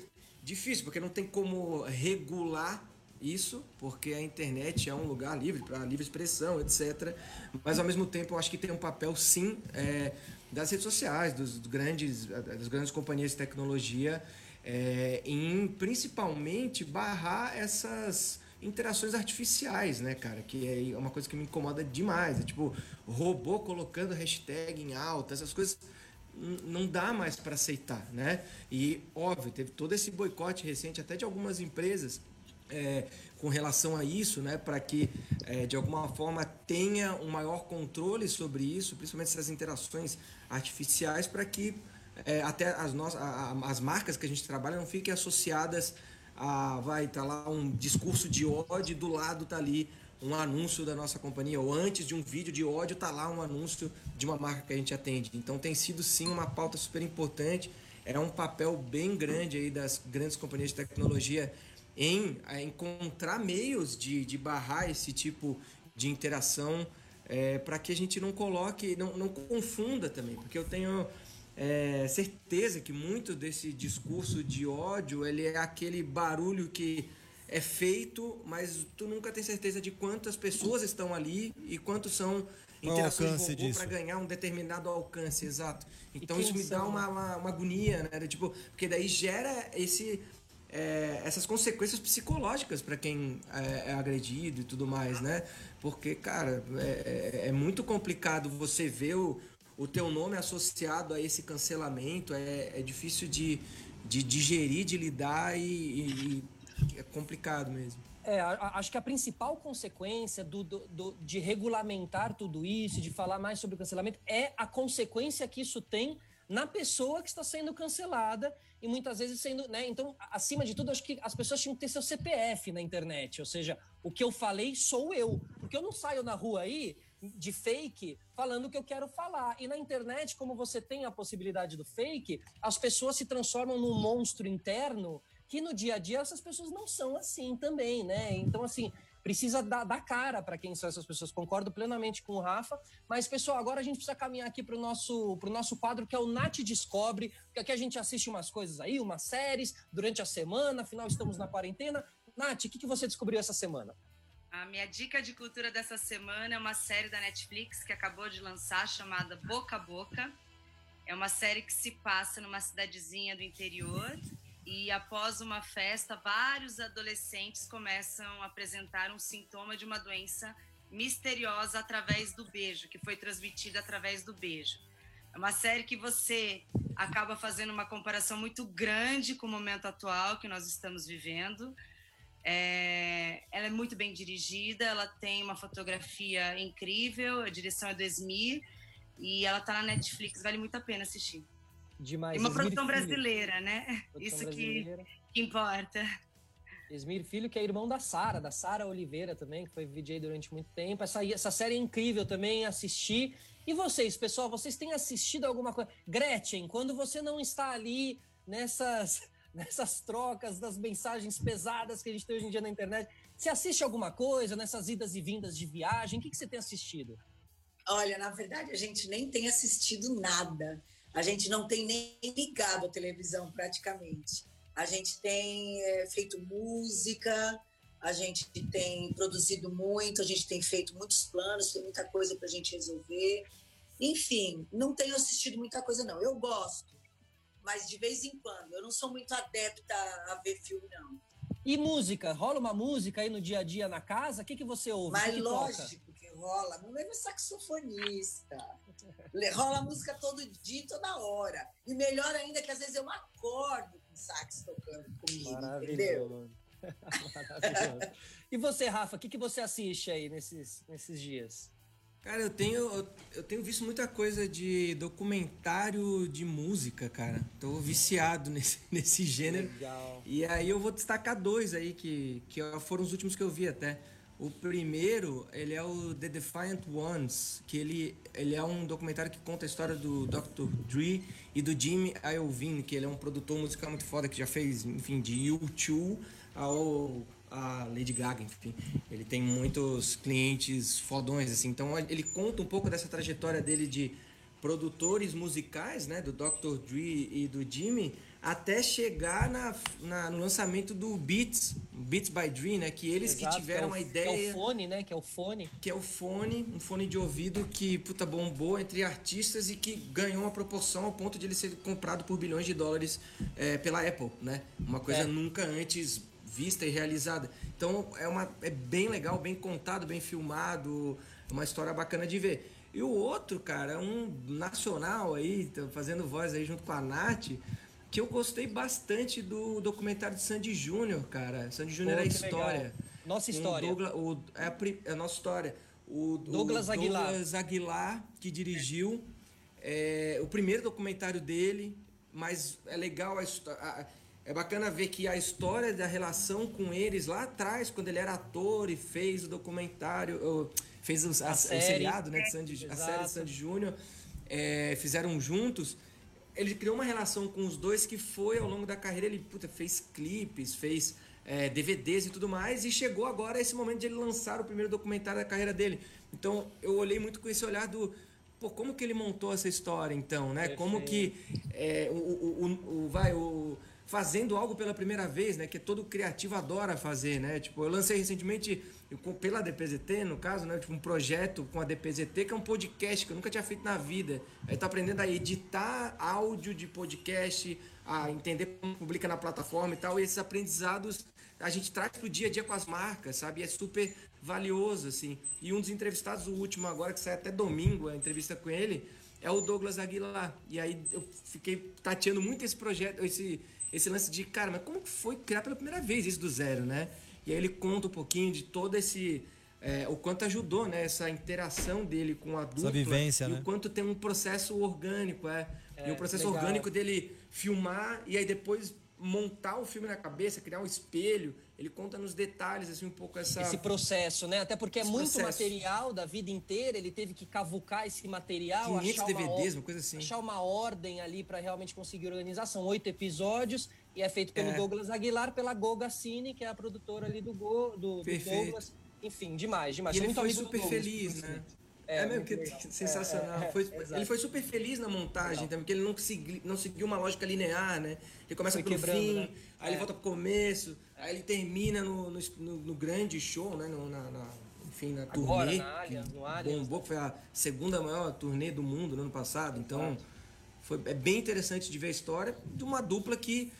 difícil, porque não tem como regular isso, porque a internet é um lugar livre para livre expressão, etc. Mas ao mesmo tempo eu acho que tem um papel sim é, das redes sociais, dos, grandes, das grandes companhias de tecnologia, é, em principalmente barrar essas interações artificiais, né, cara? Que é uma coisa que me incomoda demais. É tipo, robô colocando hashtag em alta, essas coisas não dá mais para aceitar, né? E óbvio teve todo esse boicote recente até de algumas empresas é, com relação a isso, né? Para que é, de alguma forma tenha um maior controle sobre isso, principalmente essas interações artificiais, para que é, até as nossas as marcas que a gente trabalha não fiquem associadas a vai tá lá um discurso de ódio do lado tá ali um anúncio da nossa companhia, ou antes de um vídeo de ódio, tá lá um anúncio de uma marca que a gente atende. Então tem sido sim uma pauta super importante. É um papel bem grande aí das grandes companhias de tecnologia em encontrar meios de, de barrar esse tipo de interação é, para que a gente não coloque, não, não confunda também, porque eu tenho é, certeza que muito desse discurso de ódio ele é aquele barulho que é feito, mas tu nunca tem certeza de quantas pessoas estão ali e quantos são interações de robô para ganhar um determinado alcance, exato. Então isso me dá uma, uma, uma, agonia, né? Tipo, porque daí gera esse é, essas consequências psicológicas para quem é, é, agredido e tudo mais, né? Porque, cara, é, é, é, muito complicado você ver o, o teu nome associado a esse cancelamento, é, é difícil de, de digerir, de lidar e, e, e é complicado mesmo. É, acho que a principal consequência do, do, do, de regulamentar tudo isso, de falar mais sobre o cancelamento, é a consequência que isso tem na pessoa que está sendo cancelada e muitas vezes sendo, né? Então, acima de tudo, acho que as pessoas tinham que ter seu CPF na internet, ou seja, o que eu falei sou eu, porque eu não saio na rua aí de fake falando o que eu quero falar. E na internet, como você tem a possibilidade do fake, as pessoas se transformam num monstro interno que no dia a dia essas pessoas não são assim também, né? Então, assim, precisa dar, dar cara para quem são essas pessoas. Concordo plenamente com o Rafa. Mas, pessoal, agora a gente precisa caminhar aqui para o nosso, nosso quadro, que é o Nath Descobre, porque aqui a gente assiste umas coisas aí, umas séries, durante a semana, afinal estamos na quarentena. Nath, o que, que você descobriu essa semana? A minha dica de cultura dessa semana é uma série da Netflix que acabou de lançar, chamada Boca a Boca. É uma série que se passa numa cidadezinha do interior e após uma festa, vários adolescentes começam a apresentar um sintoma de uma doença misteriosa através do beijo, que foi transmitida através do beijo. É uma série que você acaba fazendo uma comparação muito grande com o momento atual que nós estamos vivendo. É, ela é muito bem dirigida, ela tem uma fotografia incrível, a direção é do Esmir, e ela está na Netflix, vale muito a pena assistir. Demais. E uma Esmir produção Filho. brasileira, né? Produção Isso brasileira. Que, que importa. Esmir Filho, que é irmão da Sara, da Sara Oliveira também, que foi VJ durante muito tempo. Essa, essa série é incrível também, assisti. E vocês, pessoal, vocês têm assistido alguma coisa? Gretchen, quando você não está ali nessas, nessas trocas das mensagens pesadas que a gente tem hoje em dia na internet, você assiste alguma coisa nessas idas e vindas de viagem? O que, que você tem assistido? Olha, na verdade, a gente nem tem assistido nada. A gente não tem nem ligado a televisão praticamente. A gente tem é, feito música, a gente tem produzido muito, a gente tem feito muitos planos, tem muita coisa para a gente resolver. Enfim, não tenho assistido muita coisa, não. Eu gosto, mas de vez em quando. Eu não sou muito adepta a ver filme, não. E música? Rola uma música aí no dia a dia na casa? O que, que você ouve? Mas que lógico rola. Não leva saxofonista. Rola música todo dia, toda hora. E melhor ainda que às vezes eu acordo com o sax tocando comigo, entendeu? Maravilhoso. E você, Rafa, o que, que você assiste aí nesses, nesses dias? Cara, eu tenho, eu tenho visto muita coisa de documentário de música, cara. Tô viciado nesse, nesse gênero. Legal. E aí eu vou destacar dois aí que, que foram os últimos que eu vi até. O primeiro, ele é o The Defiant Ones, que ele, ele é um documentário que conta a história do Dr. Dre e do Jimmy Iovine, que ele é um produtor musical muito foda, que já fez, enfim, de U2 ao a Lady Gaga, enfim. Ele tem muitos clientes fodões, assim. Então ele conta um pouco dessa trajetória dele de produtores musicais, né, do Dr. Dre e do Jimmy, até chegar na, na, no lançamento do Beats, Beats by Dream, né? Que eles Exato, que tiveram que é o, a ideia. Que é o fone, né? Que é o fone. Que é o fone, um fone de ouvido que, puta, bombou entre artistas e que ganhou uma proporção ao ponto de ele ser comprado por bilhões de dólares é, pela Apple, né? Uma coisa é. nunca antes vista e realizada. Então é, uma, é bem legal, bem contado, bem filmado, uma história bacana de ver. E o outro, cara, um nacional aí, fazendo voz aí junto com a Nath que eu gostei bastante do documentário de Sandy Júnior, cara. Sandy Júnior é a história. Legal. Nossa história. Um Douglas, o, é, a, é, a, nossa história. O, Douglas, o Aguilar. Douglas Aguilar, que dirigiu é, o primeiro documentário dele, mas é legal a história. É bacana ver que a história da relação com eles lá atrás, quando ele era ator e fez o documentário, fez o, a, a série, o seriado né, de Sandy, a série de Sandy Júnior, é, fizeram juntos ele criou uma relação com os dois que foi ao longo da carreira. Ele puta, fez clipes, fez é, DVDs e tudo mais, e chegou agora esse momento de ele lançar o primeiro documentário da carreira dele. Então eu olhei muito com esse olhar do. Pô, como que ele montou essa história então, né? Como que é, o, o, o, o, vai, o fazendo algo pela primeira vez, né? Que todo criativo adora fazer, né? Tipo, eu lancei recentemente pela DPZT, no caso, né? Tipo, um projeto com a DPZT, que é um podcast que eu nunca tinha feito na vida. Aí tô aprendendo a editar áudio de podcast, a entender como publica na plataforma e tal. E esses aprendizados a gente traz pro dia a dia com as marcas, sabe? E é super valioso, assim. E um dos entrevistados, o último agora, que sai até domingo, a entrevista com ele, é o Douglas Aguilar. E aí eu fiquei tateando muito esse projeto, esse esse lance de, cara, mas como foi criar pela primeira vez isso do zero, né? E aí ele conta um pouquinho de todo esse. É, o quanto ajudou, né? Essa interação dele com a dupla. Essa vivência, e né? o quanto tem um processo orgânico, é. é e o processo legal. orgânico dele filmar e aí depois montar o filme na cabeça, criar um espelho. Ele conta nos detalhes, assim, um pouco essa... Esse processo, né? Até porque é muito processo. material da vida inteira, ele teve que cavucar esse material, 500 achar DVDs, uma, uma coisa assim. Achar uma ordem ali para realmente conseguir organizar. São oito episódios e é feito pelo é. Douglas Aguilar, pela Goga Cine, que é a produtora ali do, Go, do, do Douglas. Enfim, demais, demais. E ele foi super feliz, né? É, é mesmo, que sensacional. É, é, foi, ele foi super feliz na montagem também, porque ele não, segui, não seguiu uma lógica linear, né? Ele começa foi pelo fim, né? aí ele volta pro começo, aí ele termina no, no, no grande show, né? No, na, na, enfim, na Agora, turnê. Na Allianz, no Allianz, bombou, que foi a segunda maior turnê do mundo no ano passado. Então, foi, é bem interessante de ver a história de uma dupla que,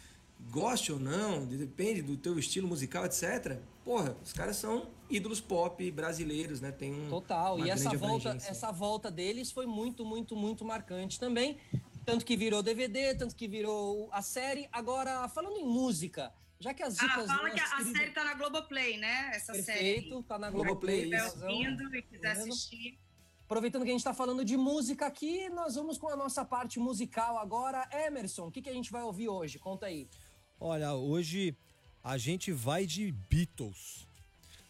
goste ou não, depende do teu estilo musical, etc. Porra, os caras são ídolos pop brasileiros, né? Tem um Total. E essa volta, essa volta deles foi muito, muito, muito marcante também. Tanto que virou DVD, tanto que virou a série. Agora, falando em música, já que as ah, dicas. Ah, fala que a, querido... série tá na Globoplay, né? Essa Perfeito, série. Perfeito, tá na Globoplay. Se estiver ouvindo e quiser assistir. Aproveitando que a gente está falando de música aqui, nós vamos com a nossa parte musical agora. Emerson, o que, que a gente vai ouvir hoje? Conta aí. Olha, hoje a gente vai de Beatles.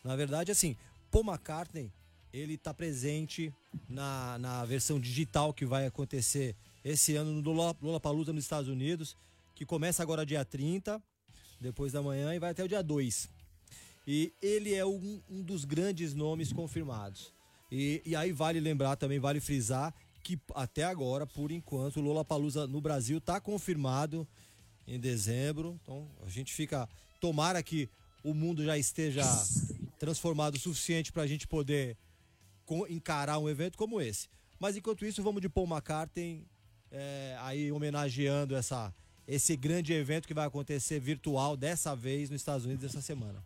Na verdade, assim, Paul McCartney, ele está presente na, na versão digital que vai acontecer esse ano no Lollapalooza nos Estados Unidos, que começa agora dia 30, depois da manhã, e vai até o dia 2. E ele é um, um dos grandes nomes confirmados. E, e aí vale lembrar também, vale frisar, que até agora, por enquanto, o Lollapalooza no Brasil está confirmado em dezembro. Então a gente fica. Tomara que o mundo já esteja transformado o suficiente para a gente poder encarar um evento como esse. Mas enquanto isso, vamos de Paul McCartney, é, aí homenageando essa, esse grande evento que vai acontecer virtual dessa vez nos Estados Unidos essa semana.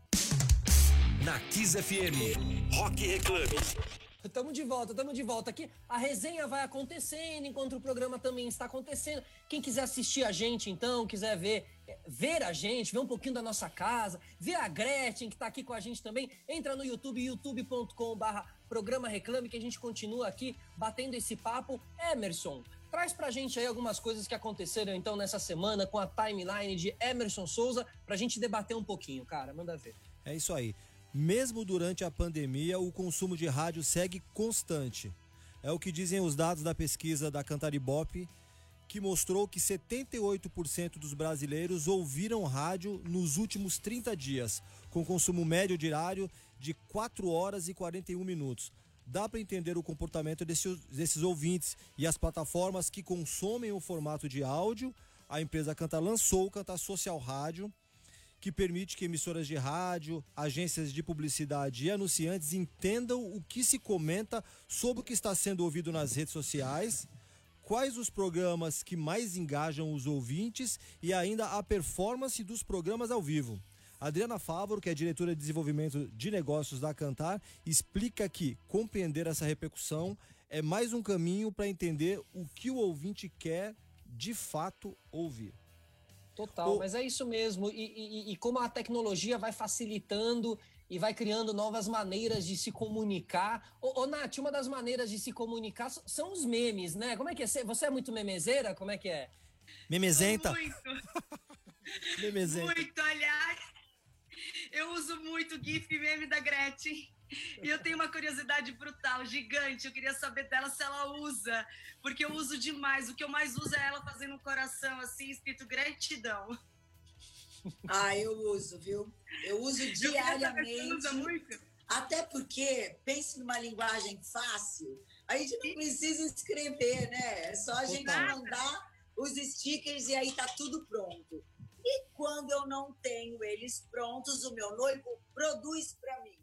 Na Kiss FM, Rock Reclame. Estamos de volta, estamos de volta aqui. A resenha vai acontecendo enquanto o programa também está acontecendo. Quem quiser assistir a gente, então, quiser ver, é, ver a gente, ver um pouquinho da nossa casa, ver a Gretchen que está aqui com a gente também, entra no YouTube, youtube.com/barra programa Reclame, que a gente continua aqui batendo esse papo. Emerson, traz pra gente aí algumas coisas que aconteceram então nessa semana com a timeline de Emerson Souza pra gente debater um pouquinho, cara. Manda ver. É isso aí. Mesmo durante a pandemia, o consumo de rádio segue constante. É o que dizem os dados da pesquisa da Cantaribop, que mostrou que 78% dos brasileiros ouviram rádio nos últimos 30 dias, com consumo médio diário de 4 horas e 41 minutos. Dá para entender o comportamento desses, desses ouvintes e as plataformas que consomem o formato de áudio. A empresa Canta lançou o Cantar Social Rádio, que permite que emissoras de rádio, agências de publicidade e anunciantes entendam o que se comenta sobre o que está sendo ouvido nas redes sociais, quais os programas que mais engajam os ouvintes e ainda a performance dos programas ao vivo. Adriana Fávoro, que é diretora de desenvolvimento de negócios da Cantar, explica que compreender essa repercussão é mais um caminho para entender o que o ouvinte quer de fato ouvir. Total, o... mas é isso mesmo. E, e, e, como a tecnologia vai facilitando e vai criando novas maneiras de se comunicar. Ô, ô Nath, uma das maneiras de se comunicar são os memes, né? Como é que é? Você é muito memezeira? Como é que é? Memezenta? Muito. Memezenta. Muito, aliás. Eu uso muito GIF meme da Gretchen. E eu tenho uma curiosidade brutal, gigante. Eu queria saber dela se ela usa, porque eu uso demais. O que eu mais uso é ela fazendo um coração assim, escrito gratidão. Ah, eu uso, viu? Eu uso diariamente. Usa muito? Até porque, pense numa linguagem fácil, a gente não precisa escrever, né? É só a gente mandar os stickers e aí tá tudo pronto. E quando eu não tenho eles prontos, o meu noivo produz para mim.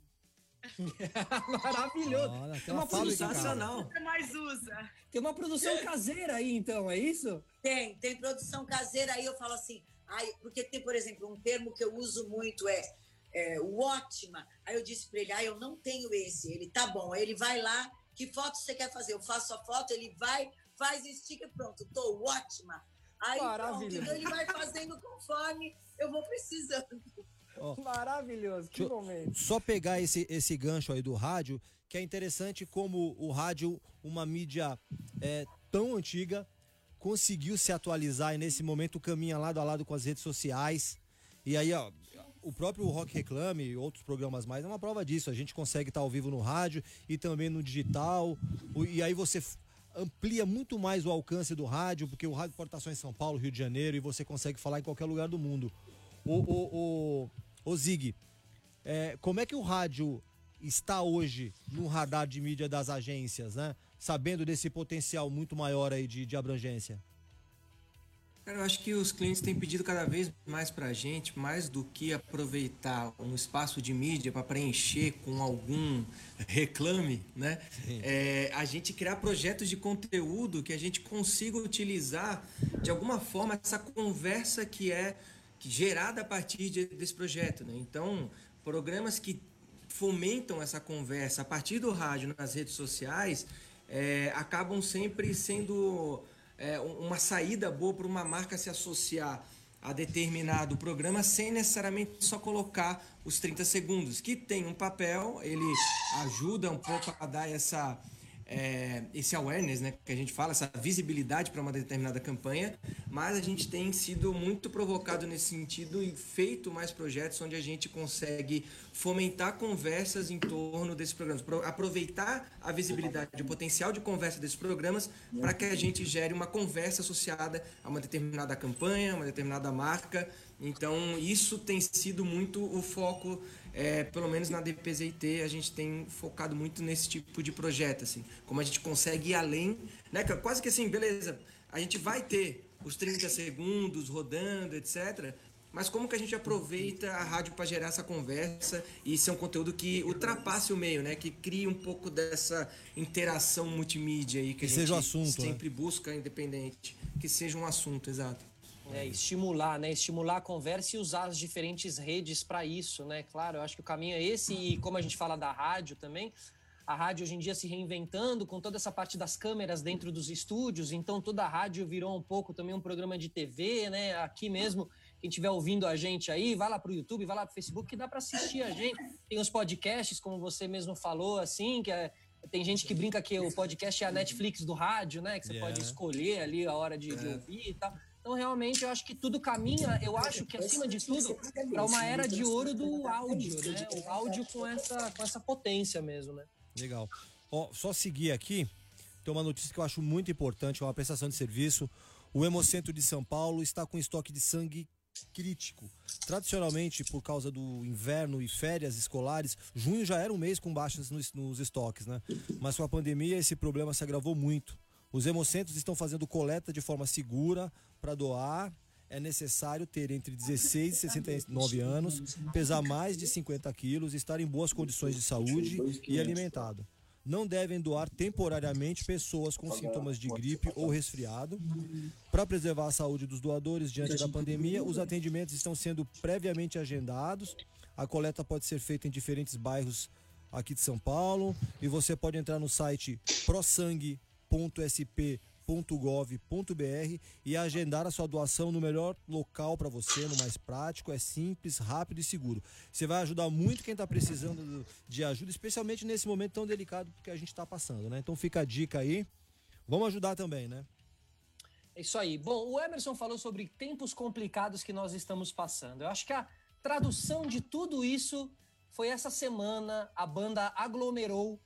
Maravilhoso. Olha, tem uma produção nacional. Você mais usa. Tem uma produção caseira aí, então, é isso? Tem, tem produção caseira aí. Eu falo assim, ai, porque tem, por exemplo, um termo que eu uso muito é, é o ótima. Aí eu disse para ele, ah, eu não tenho esse. Ele, tá bom. Aí ele vai lá, que foto você quer fazer? Eu faço a foto, ele vai, faz sticker, pronto, tô ótima. Aí pronto, então ele vai fazendo conforme eu vou precisando. Oh, Maravilhoso, que momento. Só pegar esse, esse gancho aí do rádio, que é interessante como o rádio, uma mídia é, tão antiga, conseguiu se atualizar e nesse momento caminha lado a lado com as redes sociais. E aí, ó, o próprio Rock Reclame e outros programas mais é uma prova disso. A gente consegue estar ao vivo no rádio e também no digital. E aí você amplia muito mais o alcance do rádio, porque o rádio pode estar só em São Paulo, Rio de Janeiro, e você consegue falar em qualquer lugar do mundo. O, o, o, o Zig, é, como é que o rádio está hoje no radar de mídia das agências, né? Sabendo desse potencial muito maior aí de, de abrangência. Cara, eu acho que os clientes têm pedido cada vez mais para a gente, mais do que aproveitar um espaço de mídia para preencher com algum reclame, né? É, a gente criar projetos de conteúdo que a gente consiga utilizar de alguma forma essa conversa que é gerada a partir de, desse projeto, né? Então, programas que fomentam essa conversa a partir do rádio nas redes sociais é, acabam sempre sendo é, uma saída boa para uma marca se associar a determinado programa sem necessariamente só colocar os 30 segundos, que tem um papel, ele ajuda um pouco a dar essa é, esse awareness, né, que a gente fala, essa visibilidade para uma determinada campanha, mas a gente tem sido muito provocado nesse sentido e feito mais projetos onde a gente consegue fomentar conversas em torno desses programas, aproveitar a visibilidade, o potencial de conversa desses programas para que a gente gere uma conversa associada a uma determinada campanha, uma determinada marca. Então, isso tem sido muito o foco é, pelo menos na DPZIT, a gente tem focado muito nesse tipo de projeto, assim. Como a gente consegue ir além, né? Quase que assim, beleza, a gente vai ter os 30 segundos rodando, etc. Mas como que a gente aproveita a rádio para gerar essa conversa e ser um conteúdo que ultrapasse o meio, né? Que crie um pouco dessa interação multimídia aí que, que a gente seja assunto, sempre né? busca independente. Que seja um assunto, exato. É, estimular, né? Estimular a conversa e usar as diferentes redes para isso, né? Claro, eu acho que o caminho é esse e como a gente fala da rádio também, a rádio hoje em dia se reinventando com toda essa parte das câmeras dentro dos estúdios, então toda a rádio virou um pouco também um programa de TV, né? Aqui mesmo, quem estiver ouvindo a gente aí, vai lá pro YouTube, vai lá pro Facebook, que dá para assistir a gente. Tem os podcasts, como você mesmo falou, assim, que é, tem gente que brinca que o podcast é a Netflix do rádio, né? Que você yeah. pode escolher ali a hora de, de é. ouvir e tal. Então, realmente, eu acho que tudo caminha, eu acho que, acima de tudo, para uma era de ouro do áudio, né? O áudio com essa, com essa potência mesmo, né? Legal. Ó, só seguir aqui, tem uma notícia que eu acho muito importante, é uma prestação de serviço. O Hemocentro de São Paulo está com estoque de sangue crítico. Tradicionalmente, por causa do inverno e férias escolares, junho já era um mês com baixas nos, nos estoques, né? Mas com a pandemia esse problema se agravou muito. Os hemocentros estão fazendo coleta de forma segura para doar. É necessário ter entre 16 e 69 anos, pesar mais de 50 quilos, estar em boas condições de saúde e alimentado. Não devem doar temporariamente pessoas com sintomas de gripe ou resfriado. Para preservar a saúde dos doadores diante da pandemia, os atendimentos estão sendo previamente agendados. A coleta pode ser feita em diferentes bairros aqui de São Paulo e você pode entrar no site prosangue.com www.sp.gov.br e agendar a sua doação no melhor local para você, no mais prático, é simples, rápido e seguro. Você vai ajudar muito quem está precisando de ajuda, especialmente nesse momento tão delicado que a gente está passando, né? Então fica a dica aí. Vamos ajudar também, né? É isso aí. Bom, o Emerson falou sobre tempos complicados que nós estamos passando. Eu acho que a tradução de tudo isso foi essa semana a banda aglomerou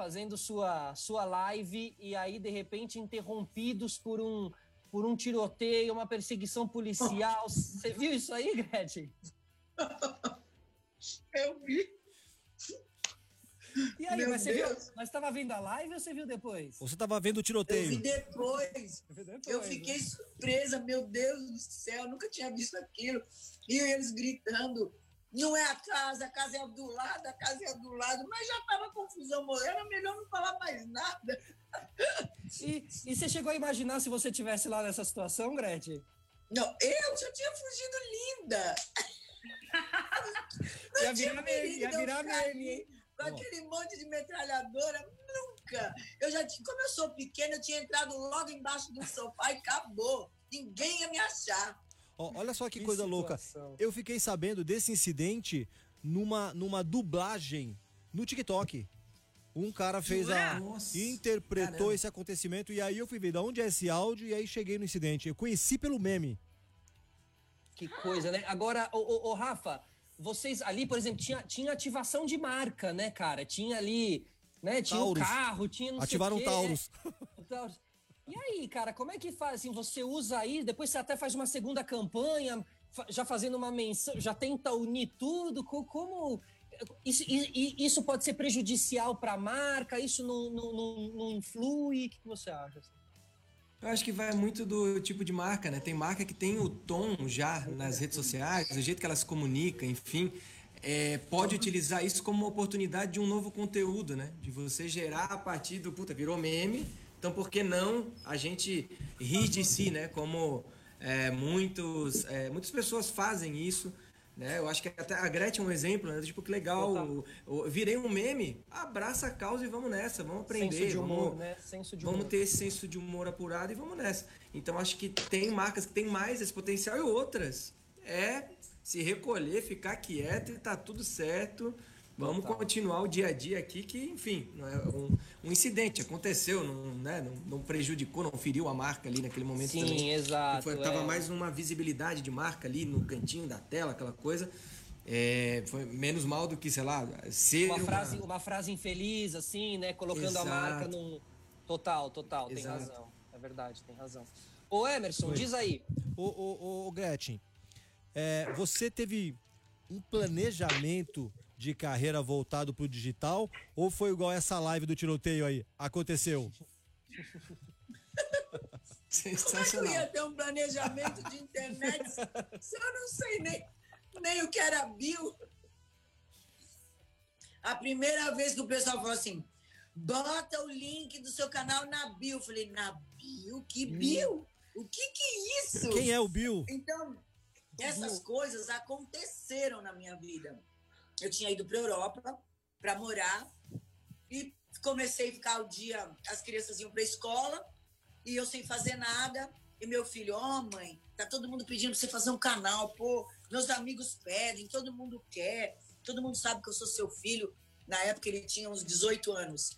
fazendo sua, sua live e aí, de repente, interrompidos por um, por um tiroteio, uma perseguição policial. Você viu isso aí, Gretchen? Eu vi. E aí, mas você, viu, mas estava vendo a live ou você viu depois? Você estava vendo o tiroteio? Eu vi depois. eu fiquei né? surpresa, meu Deus do céu, nunca tinha visto aquilo. E eles gritando, não é a casa, a casa é do lado, a casa é do lado, mas já estava confusão, era melhor não falar mais nada. E, e você chegou a imaginar se você tivesse lá nessa situação, Gretchen? Não, eu já tinha fugido linda. Não ia virar meme, ia virar Com aquele monte de metralhadora, nunca. Eu já tinha, como eu sou pequena, eu tinha entrado logo embaixo do sofá e acabou. Ninguém ia me achar. Oh, olha só que, que coisa situação. louca. Eu fiquei sabendo desse incidente numa, numa dublagem no TikTok. Um cara fez a. Nossa, interpretou caramba. esse acontecimento e aí eu fui ver de onde é esse áudio e aí cheguei no incidente. Eu conheci pelo meme. Que coisa, né? Agora, o, o, o Rafa, vocês ali, por exemplo, tinha, tinha ativação de marca, né, cara? Tinha ali, né? Tinha Taurus. um carro, tinha não Ativaram sei o Taurus. Taurus. E aí, cara, como é que faz? Assim, você usa aí, depois você até faz uma segunda campanha, já fazendo uma menção, já tenta unir tudo. Como. Isso, isso pode ser prejudicial para a marca? Isso não, não, não, não influi? O que você acha? Assim? Eu acho que vai muito do tipo de marca, né? Tem marca que tem o tom já nas redes sociais, o jeito que ela se comunica, enfim. É, pode utilizar isso como uma oportunidade de um novo conteúdo, né? De você gerar a partir do. Puta, virou meme. Então, por que não a gente rir de si, né? Como é, muitos, é, muitas pessoas fazem isso. Né? Eu acho que até a Gretchen é um exemplo, né? Tipo, que legal. Eu, eu virei um meme, abraça a causa e vamos nessa, vamos aprender. Senso de humor, vamos, né? Senso de vamos ter esse senso de humor apurado e vamos nessa. Então acho que tem marcas que têm mais esse potencial e outras. É se recolher, ficar quieto e tá tudo certo. Vamos Total. continuar o dia a dia aqui, que, enfim, é um, um incidente aconteceu, não, né, não, não, prejudicou, não feriu a marca ali naquele momento Sim, também. exato. Foi, tava é. mais uma visibilidade de marca ali no cantinho da tela, aquela coisa. É, foi menos mal do que, sei lá, ser. Uma, uma... Frase, uma frase infeliz, assim, né? Colocando exato. a marca num. Total, total, exato. tem razão. É verdade, tem razão. Ô, Emerson, foi. diz aí. Ô, ô, ô Gretchen, é, você teve um planejamento de carreira voltado pro digital? Ou foi igual essa live do tiroteio aí? Aconteceu? Como é que eu ia ter um planejamento de internet se eu não sei nem, nem o que era bio? A primeira vez que o pessoal falou assim, bota o link do seu canal na bio. Eu falei, na bio? Que bio? O que que é isso? Quem é o bio? Então, essas coisas aconteceram na minha vida eu tinha ido para Europa para morar e comecei a ficar o dia, as crianças iam para a escola e eu sem fazer nada. E meu filho, ó, oh, mãe, tá todo mundo pedindo para você fazer um canal, pô, meus amigos pedem, todo mundo quer, todo mundo sabe que eu sou seu filho. Na época ele tinha uns 18 anos.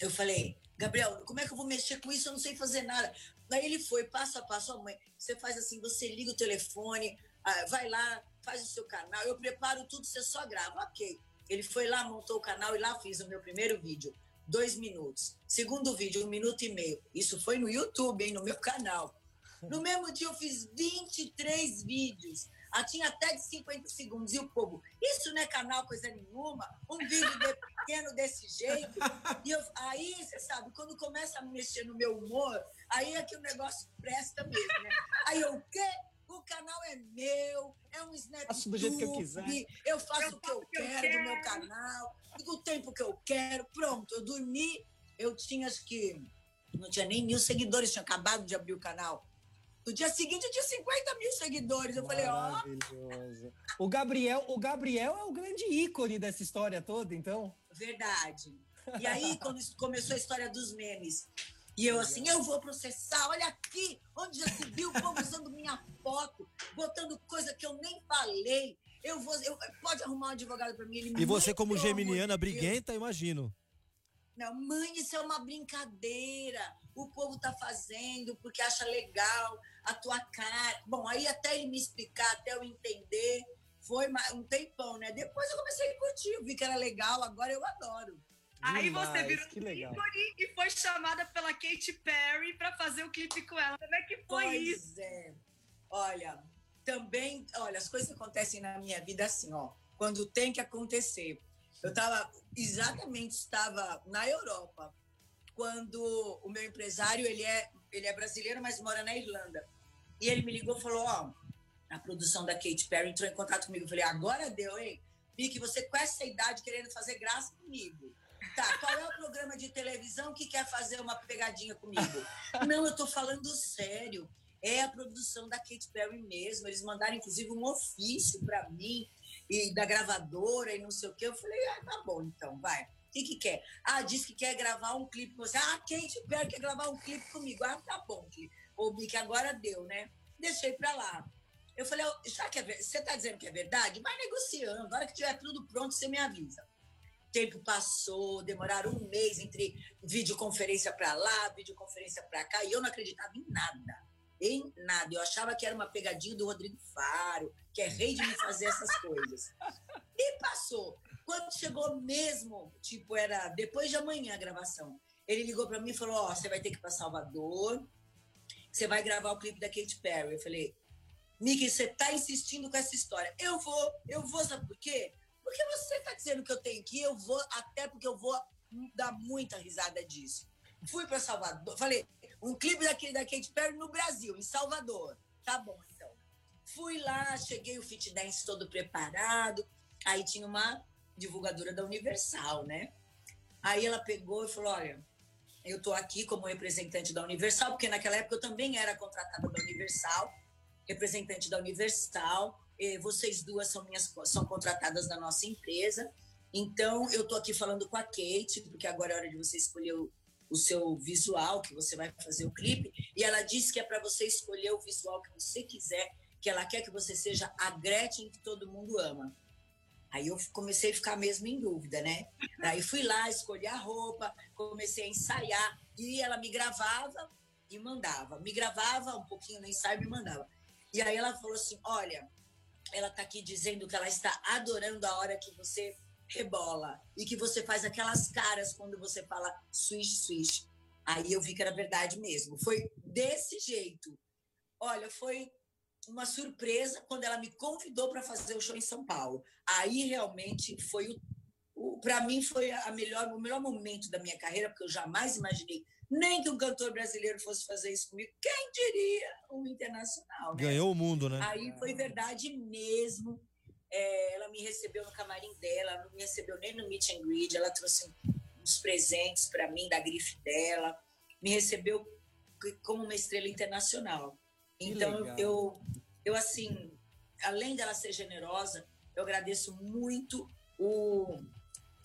Eu falei, Gabriel, como é que eu vou mexer com isso? Eu não sei fazer nada. Daí ele foi, passo a passo, ó, oh, mãe, você faz assim, você liga o telefone, ah, vai lá, faz o seu canal, eu preparo tudo, você só grava. Ok. Ele foi lá, montou o canal e lá fiz o meu primeiro vídeo. Dois minutos. Segundo vídeo, um minuto e meio. Isso foi no YouTube, hein, no meu canal. No mesmo dia eu fiz 23 vídeos. Ah, tinha até de 50 segundos. E o povo, isso não é canal coisa nenhuma? Um vídeo de pequeno desse jeito? E eu, aí, você sabe, quando começa a mexer no meu humor, aí é que o negócio presta mesmo, né? Aí eu, o quê? O canal é meu, é um Snap faço do jeito que eu quiser. Eu faço eu o que eu, que quero, quero do meu canal, do tempo que eu quero. Pronto, eu dormi, eu tinha acho que não tinha nem mil seguidores, tinha acabado de abrir o canal. No dia seguinte eu tinha 50 mil seguidores. Eu falei, ó. Oh. O Gabriel, o Gabriel é o grande ícone dessa história toda, então. Verdade. E aí, quando começou a história dos memes, e eu assim, eu vou processar, olha aqui, onde já se viu o povo usando minha foto, botando coisa que eu nem falei. Eu vou, eu, pode arrumar um advogado para mim. Ele, e você como geminiana briguenta, imagino. Não, mãe, isso é uma brincadeira. O povo tá fazendo porque acha legal a tua cara. Bom, aí até ele me explicar, até eu entender, foi um tempão, né? Depois eu comecei a curtir, eu vi que era legal, agora eu adoro. Aí você virou ícone e foi chamada pela Katy Perry para fazer o clipe com ela. Como é que foi pois isso? É. Olha, também, olha, as coisas acontecem na minha vida assim, ó, quando tem que acontecer. Eu estava, exatamente, estava na Europa, quando o meu empresário, ele é, ele é brasileiro, mas mora na Irlanda. E ele me ligou e falou, ó, a produção da Kate Perry entrou em contato comigo. Eu falei, agora deu, hein? Vicky, você com essa idade querendo fazer graça comigo. Tá, qual é o programa de televisão que quer fazer uma pegadinha comigo? Não, eu tô falando sério. É a produção da Kate Perry mesmo. Eles mandaram, inclusive, um ofício para mim e da gravadora e não sei o quê. Eu falei, ah, tá bom, então, vai. O que, que quer? Ah, disse que quer gravar um clipe com você. Ah, Kate Perry quer gravar um clipe comigo. Ah, tá bom, Ô, que agora deu, né? Deixei pra lá. Eu falei, já que é, você tá dizendo que é verdade? Vai negociando. Na hora que tiver tudo pronto, você me avisa tempo passou, demoraram um mês entre videoconferência para lá, videoconferência para cá, e eu não acreditava em nada, em nada. Eu achava que era uma pegadinha do Rodrigo Faro, que é rei de me fazer essas coisas. E passou. Quando chegou mesmo, tipo, era depois de amanhã a gravação, ele ligou para mim e falou: Ó, oh, você vai ter que ir para Salvador, você vai gravar o clipe da Katy Perry. Eu falei: Mickey, você tá insistindo com essa história. Eu vou, eu vou, sabe por quê? Porque você está dizendo que eu tenho que ir, eu vou, até porque eu vou dar muita risada disso. Fui para Salvador, falei, um clipe daquele da Katy Perry no Brasil, em Salvador. Tá bom, então. Fui lá, cheguei o Fit Dance todo preparado. Aí tinha uma divulgadora da Universal, né? Aí ela pegou e falou: Olha, eu tô aqui como representante da Universal, porque naquela época eu também era contratada da Universal, representante da Universal vocês duas são minhas são contratadas da nossa empresa. Então, eu estou aqui falando com a Kate, porque agora é hora de você escolher o, o seu visual, que você vai fazer o clipe. E ela disse que é para você escolher o visual que você quiser, que ela quer que você seja a Gretchen que todo mundo ama. Aí eu comecei a ficar mesmo em dúvida, né? Aí fui lá, escolhi a roupa, comecei a ensaiar, e ela me gravava e mandava. Me gravava um pouquinho no ensaio e me mandava. E aí ela falou assim: olha, ela está aqui dizendo que ela está adorando a hora que você rebola e que você faz aquelas caras quando você fala swish, swish. Aí eu vi que era verdade mesmo. Foi desse jeito. Olha, foi uma surpresa quando ela me convidou para fazer o show em São Paulo. Aí realmente foi o, o para mim foi a melhor, o melhor momento da minha carreira, porque eu jamais imaginei nem que um cantor brasileiro fosse fazer isso comigo. Quem diria um internacional? Né? Ganhou o mundo, né? Aí foi verdade mesmo. É, ela me recebeu no camarim dela, ela não me recebeu nem no meet and greet. Ela trouxe uns presentes para mim da grife dela. Me recebeu como uma estrela internacional. Então eu, eu assim, além dela ser generosa, eu agradeço muito o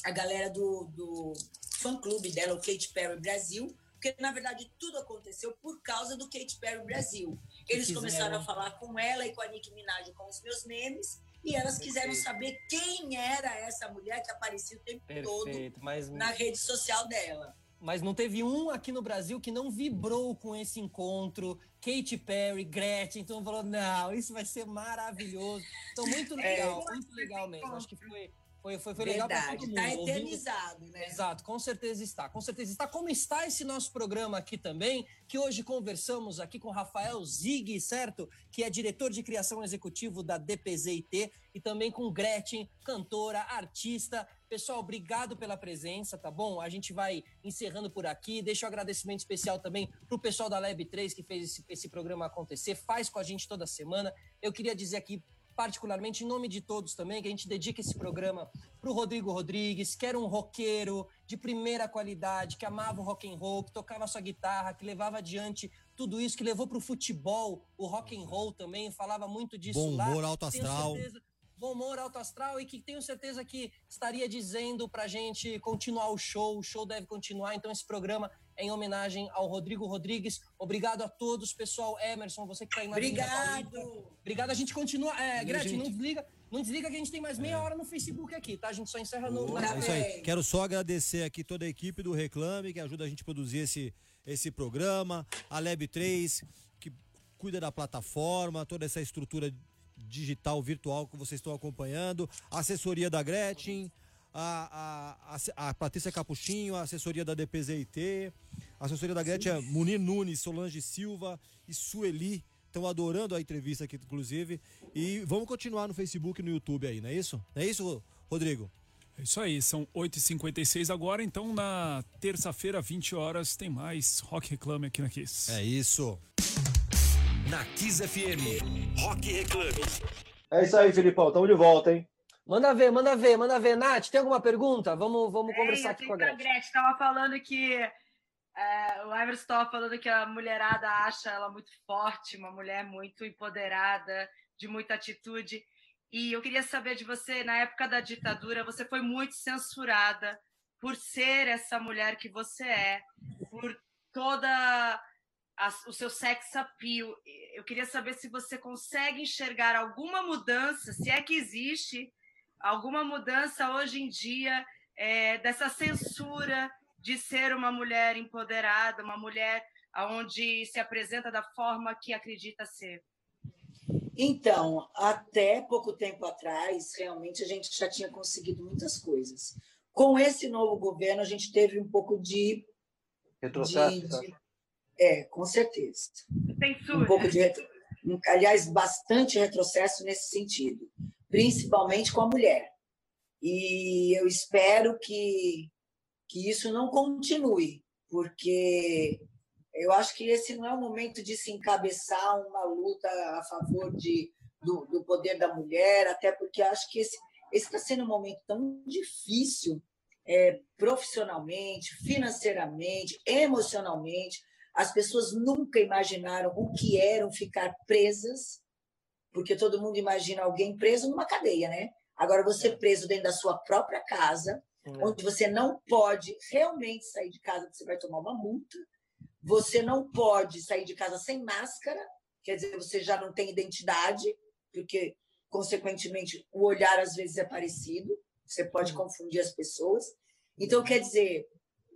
a galera do, do fã clube dela, o Kate Perry Brasil, porque na verdade tudo aconteceu por causa do Katy Perry Brasil. Eles começaram a falar com ela e com a Nicki Minaj com os meus memes e elas Perfeito. quiseram saber quem era essa mulher que aparecia o tempo Perfeito, todo mas... na rede social dela. Mas não teve um aqui no Brasil que não vibrou com esse encontro. Katy Perry, Gretchen, então falou: não, isso vai ser maravilhoso. Então, muito é. legal, é, muito legal mesmo. Acho que foi, foi, foi, foi legal para todo tá mundo. Está eternizado, né? Exato, com certeza está. Com certeza está. Como está esse nosso programa aqui também, que hoje conversamos aqui com Rafael Zig, certo? Que é diretor de criação executivo da DPZIT e também com Gretchen, cantora, artista. Pessoal, obrigado pela presença, tá bom? A gente vai encerrando por aqui. Deixa um agradecimento especial também pro pessoal da Lab 3 que fez esse, esse programa acontecer, faz com a gente toda semana. Eu queria dizer aqui particularmente em nome de todos também, que a gente dedica esse programa para o Rodrigo Rodrigues, que era um roqueiro de primeira qualidade, que amava o rock and roll, que tocava sua guitarra, que levava adiante tudo isso, que levou para o futebol, o rock and roll também, falava muito disso Bom lá. Bom humor alto astral. Certeza, bom humor alto astral e que tenho certeza que estaria dizendo para a gente continuar o show, o show deve continuar, então esse programa em homenagem ao Rodrigo Rodrigues. Obrigado a todos, pessoal. Emerson, você que está aí na Obrigado! Obrigado, a gente continua. É, Gretchen, não desliga. Não desliga que a gente tem mais meia é. hora no Facebook aqui, tá? A gente só encerra no. Boa, é isso aí. Quero só agradecer aqui toda a equipe do Reclame, que ajuda a gente a produzir esse, esse programa, a Lab 3, que cuida da plataforma, toda essa estrutura digital, virtual que vocês estão acompanhando, a assessoria da Gretchen, a, a, a, Patrícia Capuchinho, a assessoria da DPZIT, a assessoria da Gretchen, é Munir Nunes, Solange Silva e Sueli. Estão adorando a entrevista aqui, inclusive. E vamos continuar no Facebook e no YouTube aí, não é isso? Não é isso, Rodrigo? É isso aí, são 8h56 agora, então na terça-feira, 20 horas, tem mais Rock Reclame aqui na Kiss. É isso. Na Kiss FM, Rock Reclame. É isso aí, Filipão, tamo de volta, hein? Manda ver, manda ver, manda ver. Nath, tem alguma pergunta? Vamos, vamos conversar aqui com a Gretchen. A Gretchen tava falando que é, o Everson estava falando que a mulherada acha ela muito forte, uma mulher muito empoderada, de muita atitude. E eu queria saber de você, na época da ditadura, você foi muito censurada por ser essa mulher que você é, por toda a, o seu sex appeal. Eu queria saber se você consegue enxergar alguma mudança, se é que existe alguma mudança hoje em dia é, dessa censura de ser uma mulher empoderada, uma mulher onde se apresenta da forma que acredita ser. Então, até pouco tempo atrás, realmente a gente já tinha conseguido muitas coisas. Com esse novo governo, a gente teve um pouco de. Retrocesso? De, de, é, com certeza. Censura. Um pouco de. Aliás, bastante retrocesso nesse sentido, principalmente com a mulher. E eu espero que, que isso não continue, porque eu acho que esse não é o momento de se encabeçar uma luta a favor de, do, do poder da mulher, até porque acho que esse está sendo um momento tão difícil é, profissionalmente, financeiramente, emocionalmente. As pessoas nunca imaginaram o que eram ficar presas, porque todo mundo imagina alguém preso numa cadeia, né? Agora, você é. preso dentro da sua própria casa, é. onde você não pode realmente sair de casa, você vai tomar uma multa você não pode sair de casa sem máscara, quer dizer, você já não tem identidade, porque, consequentemente, o olhar às vezes é parecido, você pode confundir as pessoas. Então, quer dizer,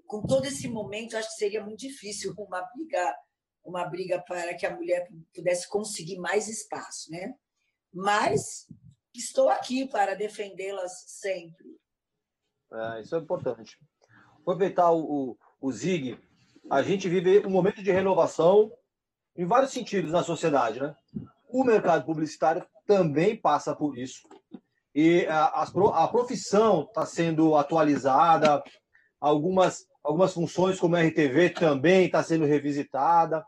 com todo esse momento, acho que seria muito difícil uma briga, uma briga para que a mulher pudesse conseguir mais espaço, né? Mas estou aqui para defendê-las sempre. É, isso é importante. Vou aproveitar o, o, o Zig a gente vive um momento de renovação em vários sentidos na sociedade, né? O mercado publicitário também passa por isso. E a, a profissão está sendo atualizada, algumas, algumas funções como a RTV também está sendo revisitada.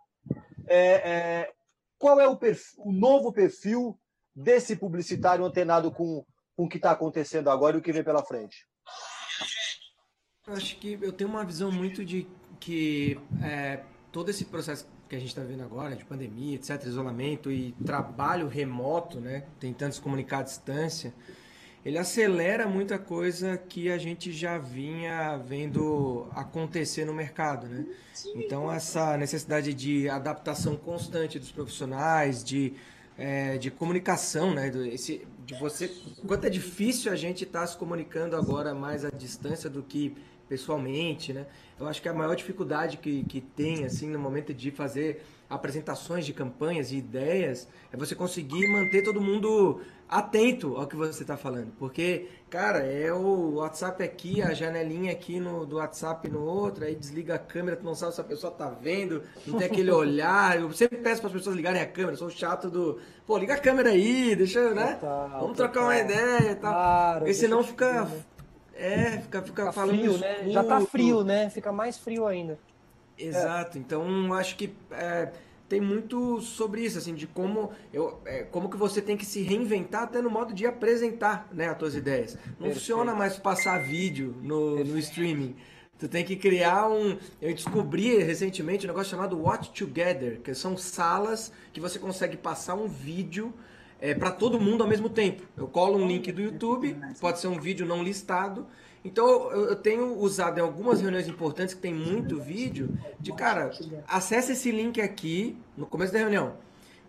É, é, qual é o, perfil, o novo perfil desse publicitário antenado com, com o que está acontecendo agora e o que vem pela frente? Eu acho que eu tenho uma visão muito de que é, todo esse processo que a gente está vendo agora, de pandemia, etc., isolamento e trabalho remoto, né, tentando se comunicar à distância, ele acelera muita coisa que a gente já vinha vendo acontecer no mercado, né? Então essa necessidade de adaptação constante dos profissionais, de, é, de comunicação, né? Esse, de você, quanto é difícil a gente estar tá se comunicando agora mais à distância do que pessoalmente, né? Eu acho que a maior dificuldade que, que tem, assim, no momento de fazer apresentações de campanhas e ideias, é você conseguir manter todo mundo atento ao que você está falando. Porque, cara, é o WhatsApp aqui, a janelinha aqui no, do WhatsApp no outro, aí desliga a câmera, tu não sabe se a pessoa tá vendo, não tem aquele olhar. Eu sempre peço para as pessoas ligarem a câmera, sou chato do, pô, liga a câmera aí, deixa, né? Total, Vamos trocar total. uma ideia e tal. Claro, Porque senão fica... É, fica, fica, falando frio, né? Já tá frio, né? Fica mais frio ainda. Exato. É. Então, acho que é, tem muito sobre isso, assim, de como, eu, é, como que você tem que se reinventar até no modo de apresentar né, as tuas ideias. Não Perfeito. funciona mais passar vídeo no, no streaming. Tu tem que criar um. Eu descobri recentemente um negócio chamado Watch Together, que são salas que você consegue passar um vídeo é, para todo mundo ao mesmo tempo. Eu colo um link do YouTube, pode ser um vídeo não listado. Então eu, eu tenho usado em algumas reuniões importantes que tem muito vídeo, de cara, acesse esse link aqui no começo da reunião.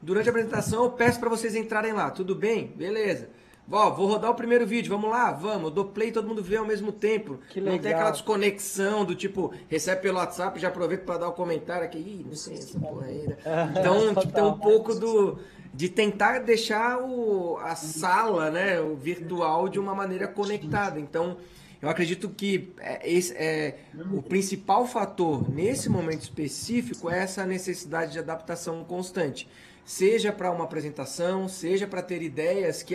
Durante a apresentação eu peço para vocês entrarem lá, tudo bem? Beleza. Ó, vou rodar o primeiro vídeo, vamos lá, vamos. Eu dou play todo mundo vê ao mesmo tempo. Que legal. Não tem aquela desconexão do tipo, recebe pelo WhatsApp, já aproveito para dar o comentário aqui. Ih, não sei essa porra ainda. Então, tipo, tem um pouco do de tentar deixar o, a sala, né, o virtual de uma maneira conectada. Então, eu acredito que é, esse é o principal fator nesse momento específico é essa necessidade de adaptação constante. Seja para uma apresentação, seja para ter ideias que,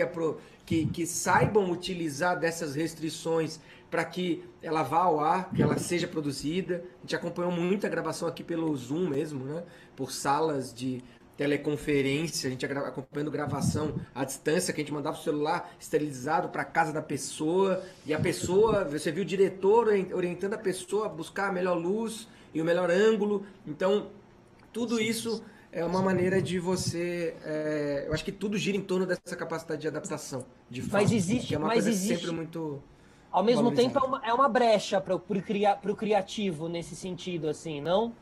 que, que saibam utilizar dessas restrições para que ela vá ao ar, que ela seja produzida. A gente acompanhou muita gravação aqui pelo Zoom mesmo, né? Por salas de teleconferência, a gente acompanhando gravação à distância, que a gente mandava o celular esterilizado para casa da pessoa, e a pessoa, você viu o diretor orientando a pessoa a buscar a melhor luz e o melhor ângulo. Então, tudo isso é uma maneira de você. É, eu acho que tudo gira em torno dessa capacidade de adaptação, de fato. Mas existe, que é uma mas coisa existe, sempre muito ao mesmo tempo, é uma, é uma brecha para o cria, criativo nesse sentido, assim, não?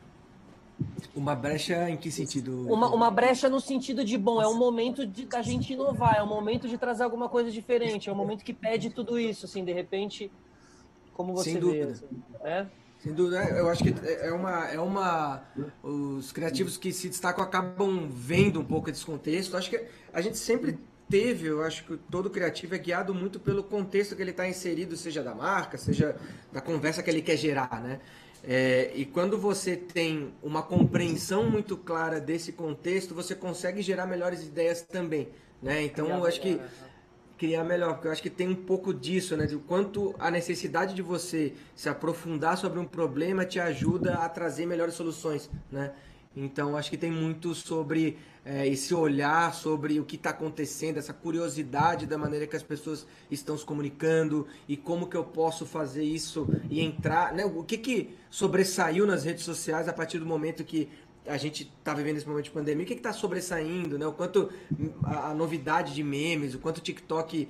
Uma brecha em que sentido? Uma, uma brecha no sentido de, bom, é um momento de, da gente inovar, é um momento de trazer alguma coisa diferente, é um momento que pede tudo isso, assim, de repente, como você Sem dúvida. vê. Assim, né? Sem dúvida, eu acho que é uma, é uma. Os criativos que se destacam acabam vendo um pouco desse contexto. Acho que a gente sempre teve, eu acho que todo criativo é guiado muito pelo contexto que ele está inserido, seja da marca, seja da conversa que ele quer gerar, né? É, e quando você tem uma compreensão muito clara desse contexto, você consegue gerar melhores ideias também, né? Então, eu acho que criar melhor, porque eu acho que tem um pouco disso, né? De quanto a necessidade de você se aprofundar sobre um problema te ajuda a trazer melhores soluções, né? Então, acho que tem muito sobre é, esse olhar sobre o que está acontecendo, essa curiosidade da maneira que as pessoas estão se comunicando e como que eu posso fazer isso e entrar, né? O que que sobressaiu nas redes sociais a partir do momento que a gente está vivendo esse momento de pandemia, o que está sobressaindo, né? O quanto a, a, novidade de memes, o quanto o TikTok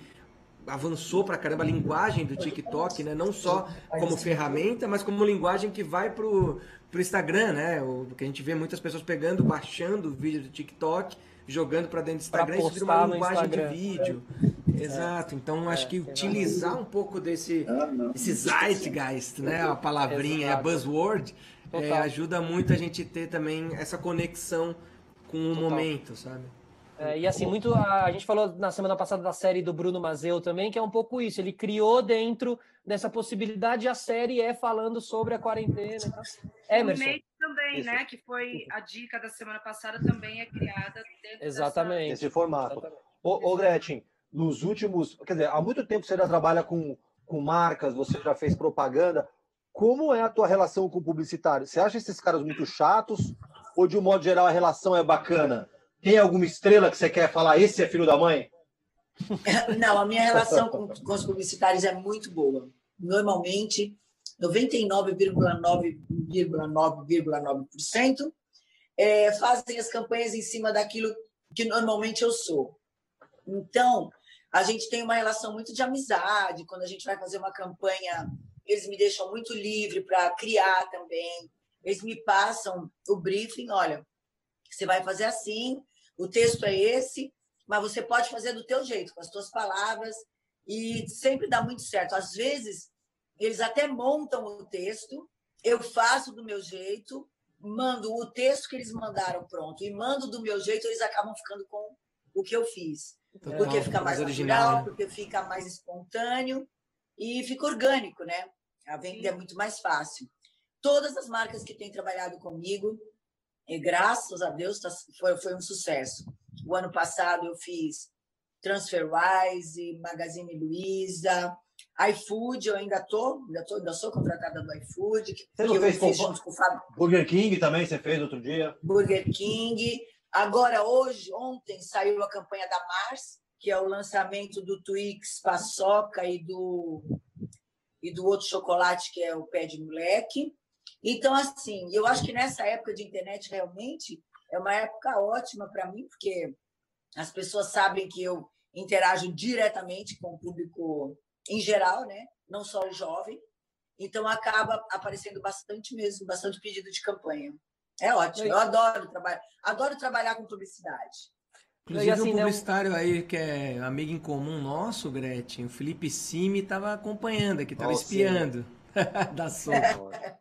avançou para caramba a linguagem do TikTok, né? Não só como ferramenta, mas como linguagem que vai pro pro Instagram, né? O que a gente vê muitas pessoas pegando, baixando o vídeo do TikTok, jogando para dentro do Instagram, isso vira uma linguagem de vídeo. É. Exato. Então acho que utilizar um pouco desse, esse zeitgeist, né? A palavrinha, a buzzword, é, ajuda muito a gente ter também essa conexão com o Total. momento, sabe? É, e assim, muito. A, a, gente falou na semana passada da série do Bruno Mazeu também, que é um pouco isso. Ele criou dentro dessa possibilidade, a série é falando sobre a quarentena. Tá? Emerson. O também, isso. né? Que foi a dica da semana passada, também é criada dentro Exatamente. Dessa... Esse formato. Exatamente. Ô, ô, Gretchen, nos últimos. Quer dizer, há muito tempo você já trabalha com, com marcas, você já fez propaganda. Como é a tua relação com o publicitário? Você acha esses caras muito chatos? Ou, de um modo geral, a relação é bacana? Tem alguma estrela que você quer falar? Esse é filho da mãe? Não, a minha relação com, com os publicitários é muito boa. Normalmente, 99,9,9,9% é, fazem as campanhas em cima daquilo que normalmente eu sou. Então, a gente tem uma relação muito de amizade. Quando a gente vai fazer uma campanha, eles me deixam muito livre para criar também. Eles me passam o briefing: olha, você vai fazer assim, o texto é esse, mas você pode fazer do teu jeito, com as tuas palavras, e sempre dá muito certo. Às vezes, eles até montam o texto, eu faço do meu jeito, mando o texto que eles mandaram pronto, e mando do meu jeito, eles acabam ficando com o que eu fiz. porque fica mais, mais original, né? porque fica mais espontâneo e fica orgânico, né? A venda é muito mais fácil. Todas as marcas que têm trabalhado comigo, e graças a Deus tá, foi, foi um sucesso. O ano passado eu fiz TransferWise, Magazine Luiza, iFood, eu ainda tô, ainda tô, ainda sou contratada do iFood. Que, você não fez com, junto com o Fábio. Burger King também você fez outro dia? Burger King. Agora, hoje, ontem, saiu a campanha da Mars, que é o lançamento do Twix Paçoca e do, e do outro chocolate, que é o Pé de Moleque. Então, assim, eu acho que nessa época de internet realmente é uma época ótima para mim, porque as pessoas sabem que eu interajo diretamente com o público em geral, né? Não só o jovem. Então acaba aparecendo bastante mesmo, bastante pedido de campanha. É ótimo. Eu adoro trabalhar, adoro trabalhar com publicidade. Inclusive assim, um né, publicitário aí que é amigo em comum nosso, Gretchen, o Felipe Simi estava acompanhando aqui, estava espiando da sopa.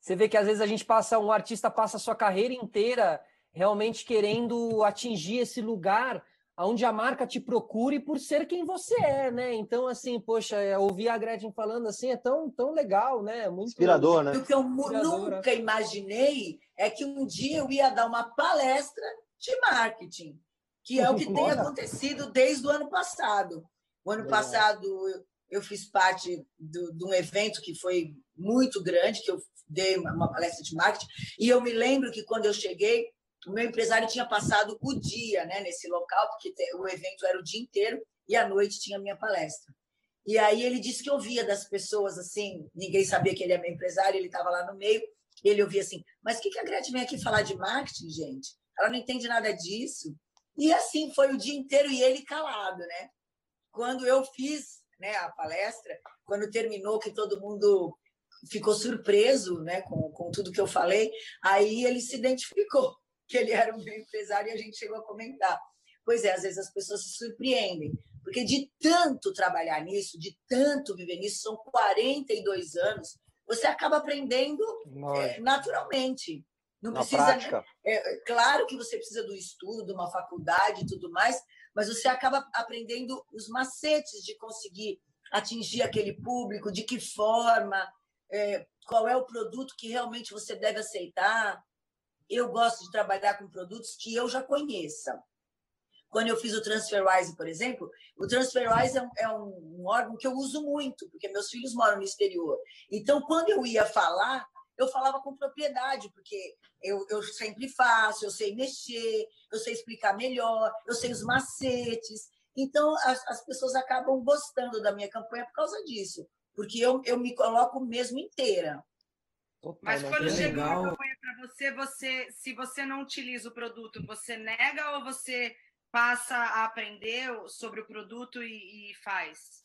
Você vê que às vezes a gente passa, um artista passa a sua carreira inteira realmente querendo atingir esse lugar onde a marca te procure por ser quem você é, né? Então, assim, poxa, é, ouvir a Gretchen falando assim é tão, tão legal, né? Muito inspirador, né? O que eu Inspiradora. nunca imaginei é que um dia eu ia dar uma palestra de marketing, que é o que tem acontecido desde o ano passado. O ano passado eu, fiz parte do, de um evento que foi muito grande, que eu dei uma, palestra de marketing, e eu me lembro que quando eu cheguei, o meu empresário tinha passado o dia né, nesse local, porque o evento era o dia inteiro, e à noite tinha minha palestra. E aí ele disse que ouvia das pessoas assim, ninguém sabia que ele é meu empresário, ele estava lá no meio, ele ouvia assim, mas o que, que a Gretchen vem aqui falar de marketing, gente? Ela não entende nada disso. E assim foi o dia inteiro e ele calado, né? Quando eu fiz né, a palestra, quando terminou, que todo mundo ficou surpreso né, com, com tudo que eu falei, aí ele se identificou que ele era um empresário e a gente chegou a comentar. Pois é, às vezes as pessoas se surpreendem, porque de tanto trabalhar nisso, de tanto viver nisso, são 42 anos, você acaba aprendendo é, naturalmente. Não precisa. Prática. É, claro que você precisa do estudo, uma faculdade e tudo mais, mas você acaba aprendendo os macetes de conseguir atingir aquele público, de que forma, é, qual é o produto que realmente você deve aceitar. Eu gosto de trabalhar com produtos que eu já conheça. Quando eu fiz o TransferWise, por exemplo, o TransferWise é um, é um órgão que eu uso muito, porque meus filhos moram no exterior. Então, quando eu ia falar, eu falava com propriedade, porque eu, eu sempre faço, eu sei mexer, eu sei explicar melhor, eu sei os macetes. Então, as, as pessoas acabam gostando da minha campanha por causa disso, porque eu, eu me coloco mesmo inteira. Mas quando chega uma campanha para você, você, se você não utiliza o produto, você nega ou você passa a aprender sobre o produto e, e faz?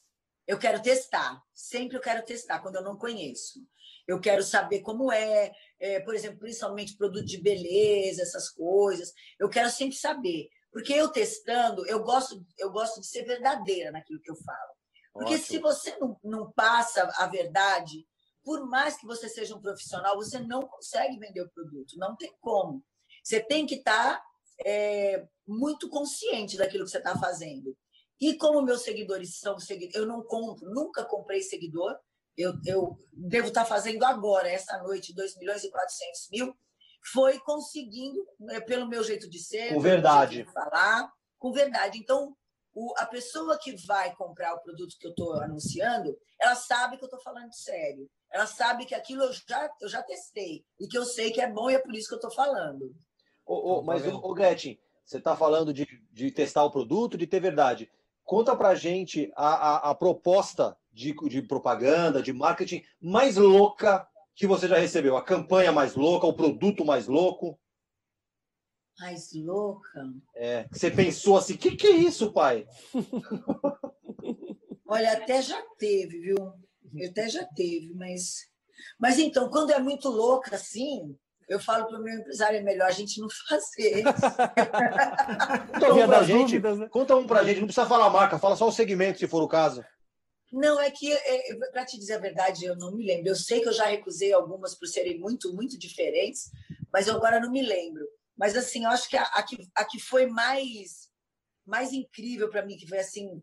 Eu quero testar. Sempre eu quero testar quando eu não conheço. Eu quero saber como é, é, por exemplo, principalmente produto de beleza, essas coisas. Eu quero sempre saber, porque eu testando, eu gosto, eu gosto de ser verdadeira naquilo que eu falo. Porque Ótimo. se você não, não passa a verdade, por mais que você seja um profissional, você não consegue vender o produto, não tem como. Você tem que estar tá, é, muito consciente daquilo que você está fazendo. E como meus seguidores são seguidores, eu não compro, nunca comprei seguidor, eu, eu devo estar fazendo agora, essa noite, 2 milhões e 400 mil, foi conseguindo, né, pelo meu jeito de ser, com verdade. De falar, com verdade. Então, o, a pessoa que vai comprar o produto que eu estou anunciando, ela sabe que eu estou falando sério. Ela sabe que aquilo eu já, eu já testei e que eu sei que é bom e é por isso que eu estou falando. Ô, ô, mas, ô, Gretchen, você está falando de, de testar o produto, de ter verdade. Conta para gente a, a, a proposta de, de, propaganda, de marketing mais louca que você já recebeu. A campanha mais louca, o produto mais louco. Mais louca? É, você pensou assim, o que, que é isso, pai? Olha, até já teve, viu? Até já teve, mas... Mas então, quando é muito louca assim, eu falo para o meu empresário, é melhor a gente não fazer. conta um para gente, dúvidas, né? conta um para gente, não precisa falar marca, fala só o segmento, se for o caso. Não, é que, é, para te dizer a verdade, eu não me lembro. Eu sei que eu já recusei algumas por serem muito, muito diferentes, mas eu agora não me lembro. Mas, assim, eu acho que a, a que, a que foi mais, mais incrível para mim, que foi, assim,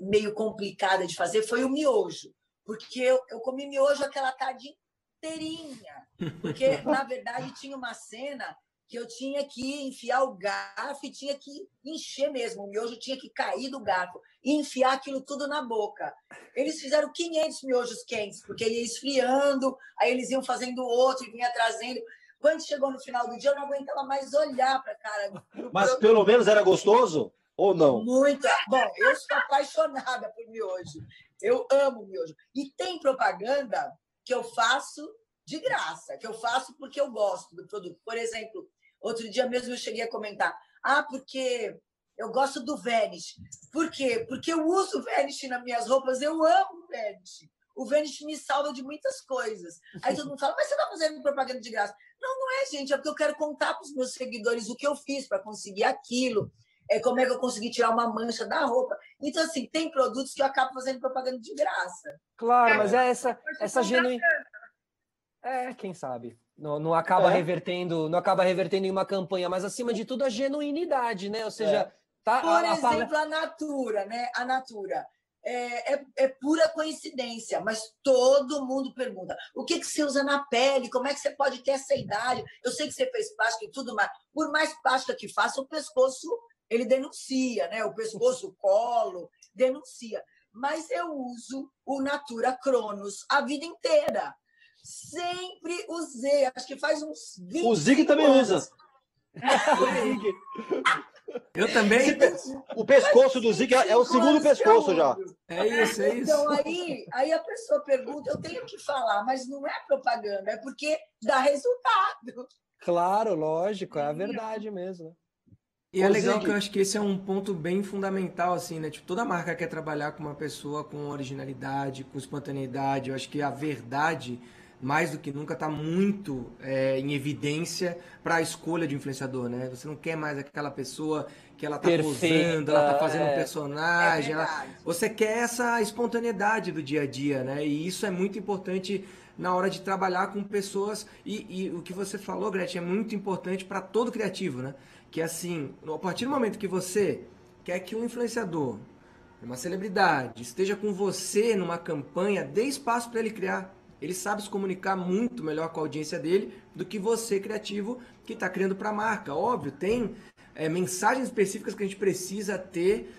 meio complicada de fazer, foi o miojo. Porque eu, eu comi miojo aquela tarde inteirinha. Porque, na verdade, tinha uma cena que eu tinha que enfiar o garfo e tinha que encher mesmo. O miojo tinha que cair do garfo e enfiar aquilo tudo na boca. Eles fizeram 500 miojos quentes, porque ia esfriando, aí eles iam fazendo outro e vinha trazendo. Quando chegou no final do dia, eu não aguentava mais olhar para a cara. Mas pelo menos era gostoso? Ou não? Muito. Bom, eu sou apaixonada por miojo. Eu amo miojo. E tem propaganda que eu faço de graça, que eu faço porque eu gosto do produto. Por exemplo, outro dia mesmo eu cheguei a comentar: ah, porque eu gosto do Vanish. Por quê? Porque eu uso Vanish nas minhas roupas, eu amo Vanish. O Vanish me salva de muitas coisas. Aí todo mundo fala, mas você está fazendo propaganda de graça. Não, não é, gente, é porque eu quero contar para os meus seguidores o que eu fiz para conseguir aquilo, é como é que eu consegui tirar uma mancha da roupa. Então, assim, tem produtos que eu acabo fazendo propaganda de graça. Claro, é, mas é essa, essa genuinidade. É, quem sabe. Não, não acaba é. revertendo, não acaba revertendo em uma campanha, mas acima de tudo a genuinidade, né? Ou seja, é. tá. Por a, exemplo, a, a Natura, né? A Natura. é, é, é, pura coincidência, mas todo mundo pergunta: o que, que você usa na pele? Como é que você pode ter essa idade? Eu sei que você fez plástica e tudo, mas por mais plástica que faça, o pescoço ele denuncia, né? O pescoço, o colo, denuncia. Mas eu uso o Natura Cronos a vida inteira. Sempre usei, acho que faz uns 20 O Zig também anos. usa. Eu também. O pescoço do Zig é o segundo pescoço já. É isso, é isso. Então aí, aí a pessoa pergunta, eu tenho que falar, mas não é propaganda, é porque dá resultado. Claro, lógico, é a verdade mesmo. E é legal que eu acho que esse é um ponto bem fundamental, assim, né? Tipo, toda marca quer trabalhar com uma pessoa com originalidade, com espontaneidade. Eu acho que a verdade, mais do que nunca, está muito é, em evidência para a escolha de influenciador, né? Você não quer mais aquela pessoa que ela tá Perfeita, posando, ela tá fazendo é. um personagem. É ela... Você quer essa espontaneidade do dia a dia, né? E isso é muito importante na hora de trabalhar com pessoas. E, e o que você falou, Gretchen, é muito importante para todo criativo, né? Que assim, a partir do momento que você quer que um influenciador, uma celebridade, esteja com você numa campanha, dê espaço para ele criar. Ele sabe se comunicar muito melhor com a audiência dele do que você, criativo, que está criando para a marca. Óbvio, tem é, mensagens específicas que a gente precisa ter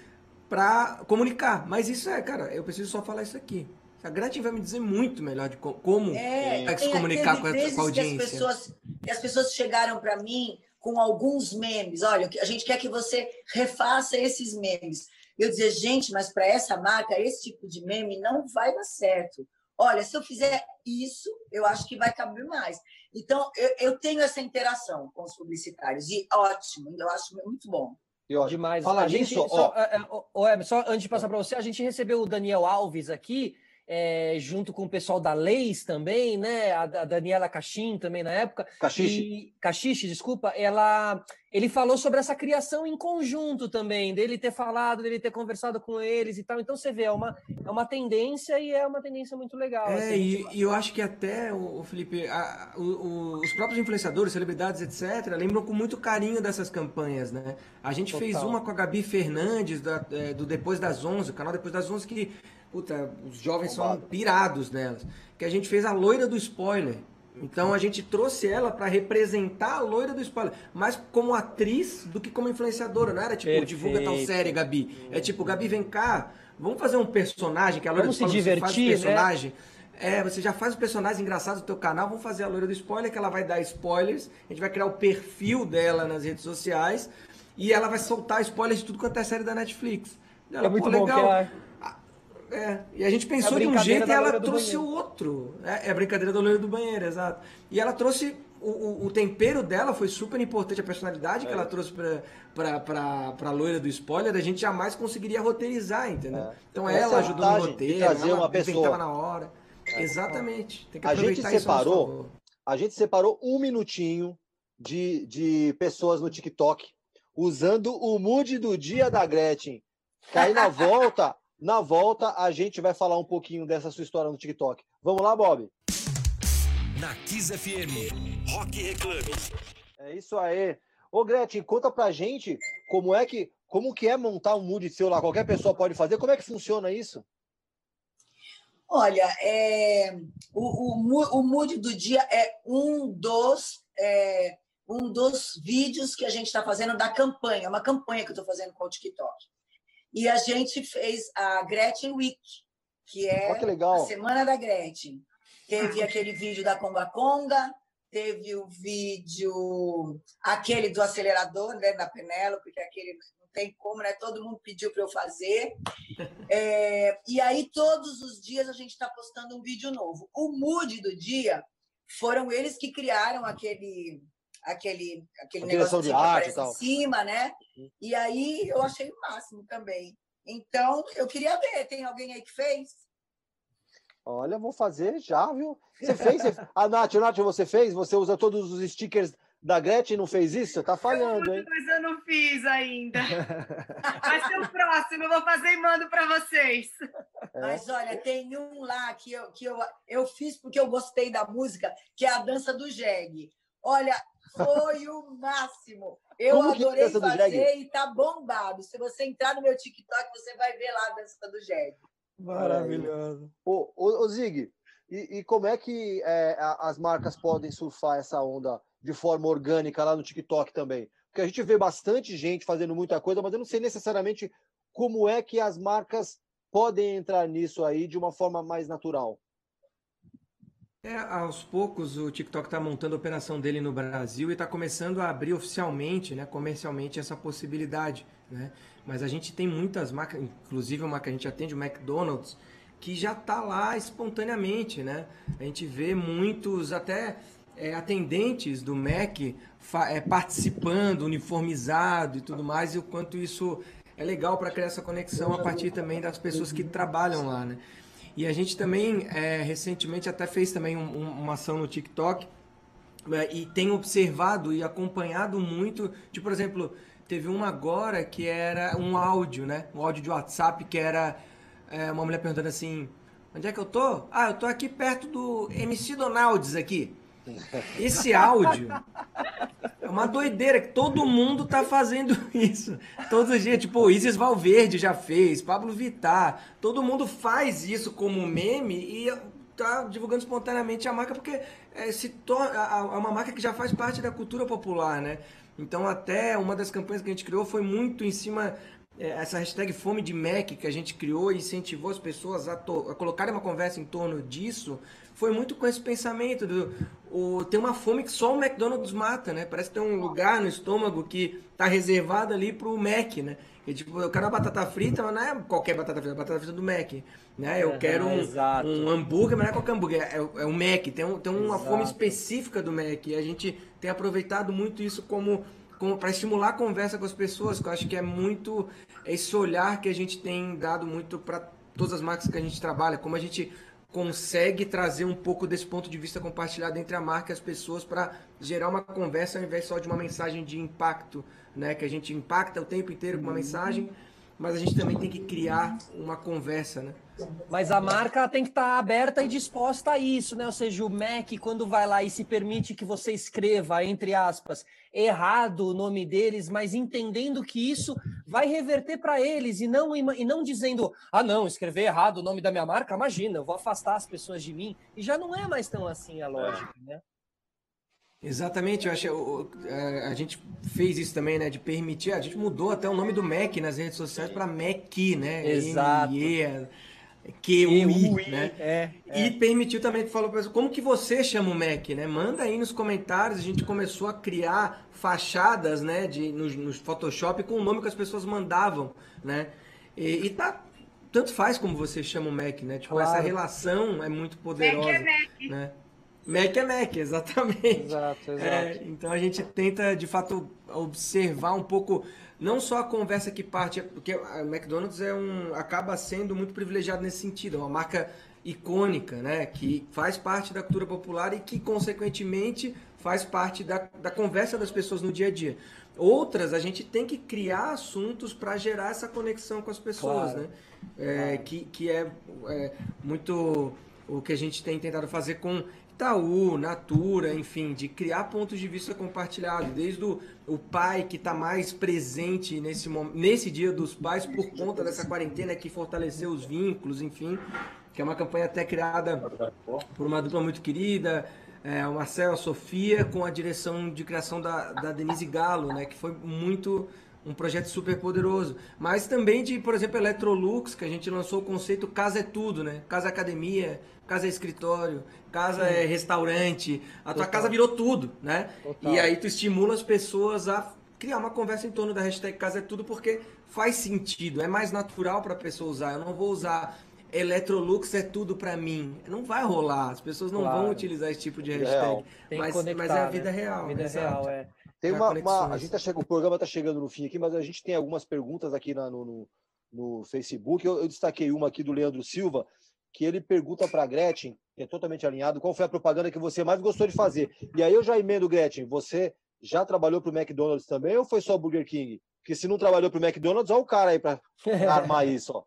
para comunicar. Mas isso é, cara, eu preciso só falar isso aqui. A Gretchen vai me dizer muito melhor de co- como É, vai se tem- comunicar com a, com a que as audiência. pessoas, que as pessoas chegaram para mim com alguns memes. Olha, a gente quer que você refaça esses memes. Eu dizia, gente, mas para essa marca, esse tipo de meme não vai dar certo. Olha, se eu fizer isso, eu acho que vai caber mais. Então, eu, eu tenho essa interação com os publicitários. E ótimo, eu acho muito bom. E, ó, Demais. Fala a gente, nisso, ó. só, é, é, ó, ó, Emerson, só antes de passar para você, a gente recebeu o Daniel Alves aqui, é, junto com o pessoal da Leis também, né? A, a Daniela Cachim também na época. Caxixe. E, Caxixe, desculpa, ela, ele falou sobre essa criação em conjunto também, dele ter falado, dele ter conversado com eles e tal. Então você vê, é uma, é uma tendência e é uma tendência muito legal. É, assim, e, e eu acho que até, o, Felipe, a- o- o- os próprios influenciadores, celebridades, etc., lembram com muito carinho dessas campanhas, né? A gente fez Total. uma com a Gabi Fernandes, da- é, do Depois das 11, o canal Depois das 11, que, puta, os jovens são pirados nelas. Que a gente fez a loira do spoiler. Então a gente trouxe ela pra representar a loira do spoiler, mais como atriz do que como influenciadora, não era tipo, Perfeito. divulga tal série, Gabi. É tipo, Gabi, vem cá, vamos fazer um personagem, que a loira Vamos do se spoiler você faz o divertir, né? personagem. É, você já faz os personagens engraçados do teu canal, vamos fazer a loira do spoiler, que ela vai dar spoilers, a gente vai criar o perfil dela nas redes sociais e ela vai soltar spoilers de tudo quanto é série da Netflix. Ela, É muito pô, bom legal. que ela- É, e a gente pensou É a de um jeito e ela trouxe banheiro. outro. É, é a brincadeira do loiro do banheiro, exato. E ela trouxe. O, o, o tempero dela foi super importante, a personalidade que ela trouxe pra, pra, pra, pra loira do spoiler, a gente jamais conseguiria roteirizar, entendeu? É. Então Essa ela é a ajudou no roteiro, trazer ela uma pessoa. na hora. Exatamente. Tem que A gente aproveitar isso a nosso separou-. A gente separou um minutinho de, de pessoas no TikTok usando o mood do dia da Gretchen. Que aí na volta, na volta, a gente vai falar um pouquinho dessa sua história no TikTok. Vamos lá, Bob? Na Kiss FM, Rock Reclame. É isso aí. Ô, Gretchen, conta pra gente como é que, como que é montar um mood seu lá. Qualquer pessoa pode fazer. Como é que funciona isso? Olha, é, o, o, o mood do dia é um dos, é, um dos vídeos que a gente está fazendo da campanha, uma campanha que eu estou fazendo com o TikTok. E a gente fez a Gretchen Week, que é Olha que a. Semana da Gretchen. Teve aquele vídeo da Conga Conga, teve o vídeo, aquele do acelerador, né, da Penélope, porque aquele não tem como, né? Todo mundo pediu para eu fazer. É, e aí, todos os dias, a gente está postando um vídeo novo. O mood do dia foram eles que criaram aquele aquele aquele A negócio de que arte e em cima, né? E aí eu achei o máximo também. Então, eu queria ver, tem alguém aí que fez? Olha, vou fazer já, viu? Você fez? Você... A Nath, Nath, você fez? Você usa todos os stickers da Gretchen e não fez isso? Você tá falhando, hein? Mas eu não fiz ainda. Vai ser o próximo, eu vou fazer e mando para vocês. É. Mas olha, tem um lá que, eu, que eu, eu fiz porque eu gostei da música, que é a dança do jegue. Olha, foi o máximo. Eu Como é adorei fazer jegue? e tá bombado. Se você entrar no meu TikTok, você vai ver lá a dança do jegue. Maravilhoso. Ô, ô, ô Zig, e, e, como é que é, as marcas podem surfar essa onda de forma orgânica lá no TikTok também? Porque a gente vê bastante gente fazendo muita coisa, mas eu não sei necessariamente como é que as marcas podem entrar nisso aí de uma forma mais natural. É, aos poucos o TikTok está montando a operação dele no Brasil e está começando a abrir oficialmente, né, comercialmente essa possibilidade, né? Mas a gente tem muitas marcas, inclusive uma que a gente atende, o McDonald's, que já está lá espontaneamente, né? A gente vê muitos até é, atendentes do Mac é, participando, uniformizado e tudo mais, e o quanto isso é legal para criar essa conexão a partir também das pessoas que trabalham lá, né? E a gente também, é, recentemente, até fez também um, um, uma ação no TikTok é, e tem observado e acompanhado muito, tipo, por exemplo, Teve uma agora que era um áudio, né? Um áudio de WhatsApp que era é, uma mulher perguntando assim: onde é que eu tô? Ah, eu tô aqui perto do MC Donalds aqui. Esse áudio é uma doideira que todo mundo tá fazendo isso. Todo dia, tipo, o Isis Valverde já fez, Pablo Vittar, todo mundo faz isso como meme e tá divulgando espontaneamente a marca porque é, se é uma marca que já faz parte da cultura popular, né? Então, até uma das campanhas que a gente criou foi muito em cima é, essa hashtag Fome de Mac que a gente criou e incentivou as pessoas a, a colocarem uma conversa em torno disso, foi muito com esse pensamento do o, tem uma fome que só o McDonald's mata, né? Parece que tem um lugar no estômago que está reservado ali para o Mac, né? E, tipo, eu quero uma batata frita, mas não é qualquer batata frita, é a batata frita do Mac. Né? Eu quero um, um, hambúrguer, mas não é qualquer hambúrguer, é, é o Mac. Tem, um, tem uma exato. fome específica do Mac. E a gente tem aproveitado muito isso como, como para estimular a conversa com as pessoas, que eu acho que é muito esse olhar que a gente tem dado muito para todas as marcas que a gente trabalha, como a gente consegue trazer um pouco desse ponto de vista compartilhado entre a marca e as pessoas para gerar uma conversa ao invés só de uma mensagem de impacto, né? Que a gente impacta o tempo inteiro com uma mensagem, mas a gente também tem que criar uma conversa, né? Mas a marca tem que estar tá aberta e disposta a isso, né? Ou seja, o MEC, quando vai lá e se permite que você escreva, entre aspas, errado o nome deles, mas entendendo que isso vai reverter para eles e não, e não dizendo, ah, não, escrever errado o nome da minha marca, imagina, eu vou afastar as pessoas de mim. E já não é mais tão assim a lógica, né? Exatamente, eu acho a, a gente fez isso também, né? De permitir, a gente mudou até o nome do MEC nas redes sociais para MEC, né? Exato. M-E, QUI, né? É, é. E permitiu também que falou para como que você chama o Mac, né? Manda aí nos comentários. A gente começou a criar fachadas, né? De no, no Photoshop com o nome que as pessoas mandavam, né? E, e tá tanto faz como você chama o Mac, né? Tipo claro. essa relação é muito poderosa, Mac é Mac. né? Mac é Mac, exatamente. Exato, exato. É, então a gente tenta de fato observar um pouco não só a conversa que parte, porque a McDonald's é um, acaba sendo muito privilegiado nesse sentido, é uma marca icônica, né, que faz parte da cultura popular e que, consequentemente, faz parte da, da conversa das pessoas no dia a dia. Outras, a gente tem que criar assuntos para gerar essa conexão com as pessoas, claro. né? É, claro. que, que é, é muito o que a gente tem tentado fazer com Itaú, Natura, enfim, de criar pontos de vista compartilhados, desde o, o pai que está mais presente nesse, nesse dia dos pais por conta dessa quarentena que fortaleceu os vínculos, enfim, que é uma campanha até criada por uma dupla muito querida, é, o Marcelo, a Sofia, com a direção de criação da, da Denise Galo, né, que foi muito um projeto super poderoso. Mas também de, por exemplo, Electrolux, que a gente lançou o conceito Casa é Tudo, né? Casa é Academia, casa é escritório, casa Sim. é restaurante, a Total. tua casa virou tudo, né? Total. E aí tu estimula as pessoas a criar uma conversa em torno da hashtag casa é tudo porque faz sentido, é mais natural para a pessoa usar. Eu não vou usar Electrolux é tudo para mim. Não vai rolar, as pessoas não claro. vão utilizar esse tipo de hashtag. Mas, mas, é a vida né? real. A vida real, é. Tem uma, uma, a gente tá chegando, o programa está chegando no fim aqui, mas a gente tem algumas perguntas aqui na, no, no, no, Facebook. Eu, eu, destaquei uma aqui do Leandro Silva, que ele pergunta para a Gretchen, que é totalmente alinhado, qual foi a propaganda que você mais gostou de fazer? E aí eu já emendo, Gretchen, você já trabalhou para o McDonald's também ou foi só Burger King? Porque se não trabalhou para o McDonald's, olha o cara aí para armar isso. Ó.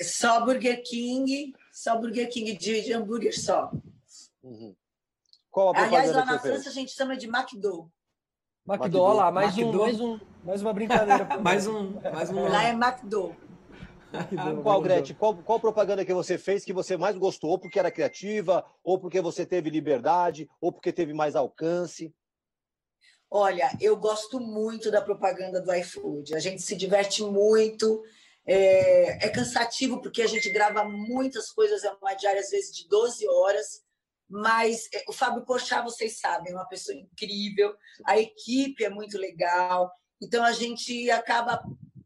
Só Burger King, só Burger King de, de hambúrguer só. Uhum. Qual a propaganda Aliás, lá na França a gente chama de McDo. McDo, lá, mais, Um, mais, um, mais uma brincadeira. mais, um, mais um. Lá é McDo. qual, Gretchen? Qual, qual propaganda que você fez que você mais gostou? Porque era criativa, ou porque você teve liberdade, ou porque teve mais alcance? Olha, eu gosto muito da propaganda do iFood. A gente se diverte muito. É, é, cansativo porque a gente grava muitas coisas, é uma diária às vezes de 12 horas, mas é, o Fábio Pochá, vocês sabem, é uma pessoa incrível, a equipe é muito legal, então a gente acaba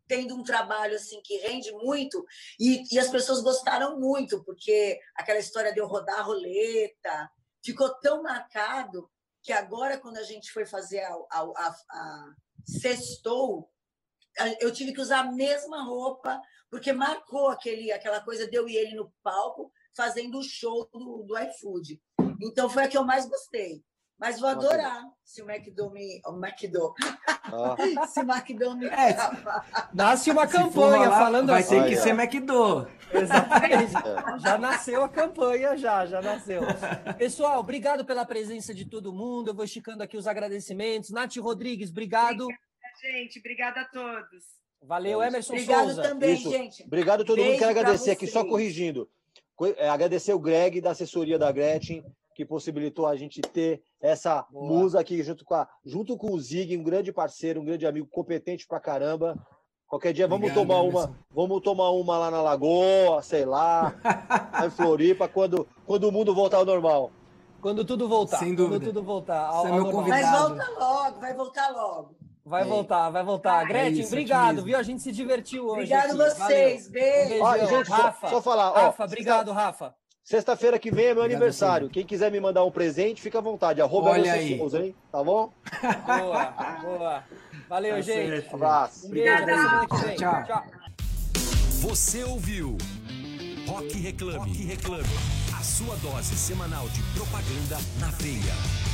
tendo um trabalho assim que rende muito e, e as pessoas gostaram muito, porque aquela história de eu rodar a roleta ficou tão marcado que agora, quando a gente foi fazer a, a, a, a sextou, eu tive que usar a mesma roupa, porque marcou aquele, aquela coisa de eu e ele no palco fazendo o show do, do iFood. Então foi a que eu mais gostei. Mas vou adorar se o McDo me. O McDo. Ah. se o McDo me. É, nasce uma campanha lá, falando vai assim. Vai ter que ser McDo. Exatamente. É. Já nasceu a campanha, já, já nasceu. Pessoal, obrigado pela presença de todo mundo. Eu vou esticando aqui os agradecimentos. Nath Rodrigues, obrigado. Obrigada, gente. Obrigada a todos. Valeu, Emerson Obrigado Souza. também, Isso. gente. Obrigado a todo Beijo mundo. Quero agradecer aqui, só corrigindo. É, agradecer o Greg da assessoria da Gretchen que possibilitou a gente ter essa Boa. musa aqui junto com, a, junto com o Zig, um grande parceiro, um grande amigo, competente pra caramba. Qualquer dia vamos Obrigado, tomar uma, vamos tomar uma lá na Lagoa, sei lá, lá em Floripa, quando, quando o mundo voltar ao normal. Quando tudo voltar. Sem dúvida. Quando tudo voltar ao, ao é normal. Mas volta logo, vai voltar logo. Vai voltar, vai voltar. É Gretchen, isso, obrigado, viu? A gente se divertiu hoje. Obrigado aqui. vocês. Beijo. Um gente, Rafa. Só, só falar. Rafa, ó, obrigado, Rafa. Sexta-feira que vem é meu Obrigado, aniversário. Quem quiser me mandar um presente, fica à vontade. Arroba Olha aí. Souza, hein? Tá bom? Boa, boa. Valeu, tá gente. Certo. Um abraço. Um beijo. Tchau. Tchau. Você ouviu Rock Reclame. Rock Reclame. A sua dose semanal de propaganda na veia.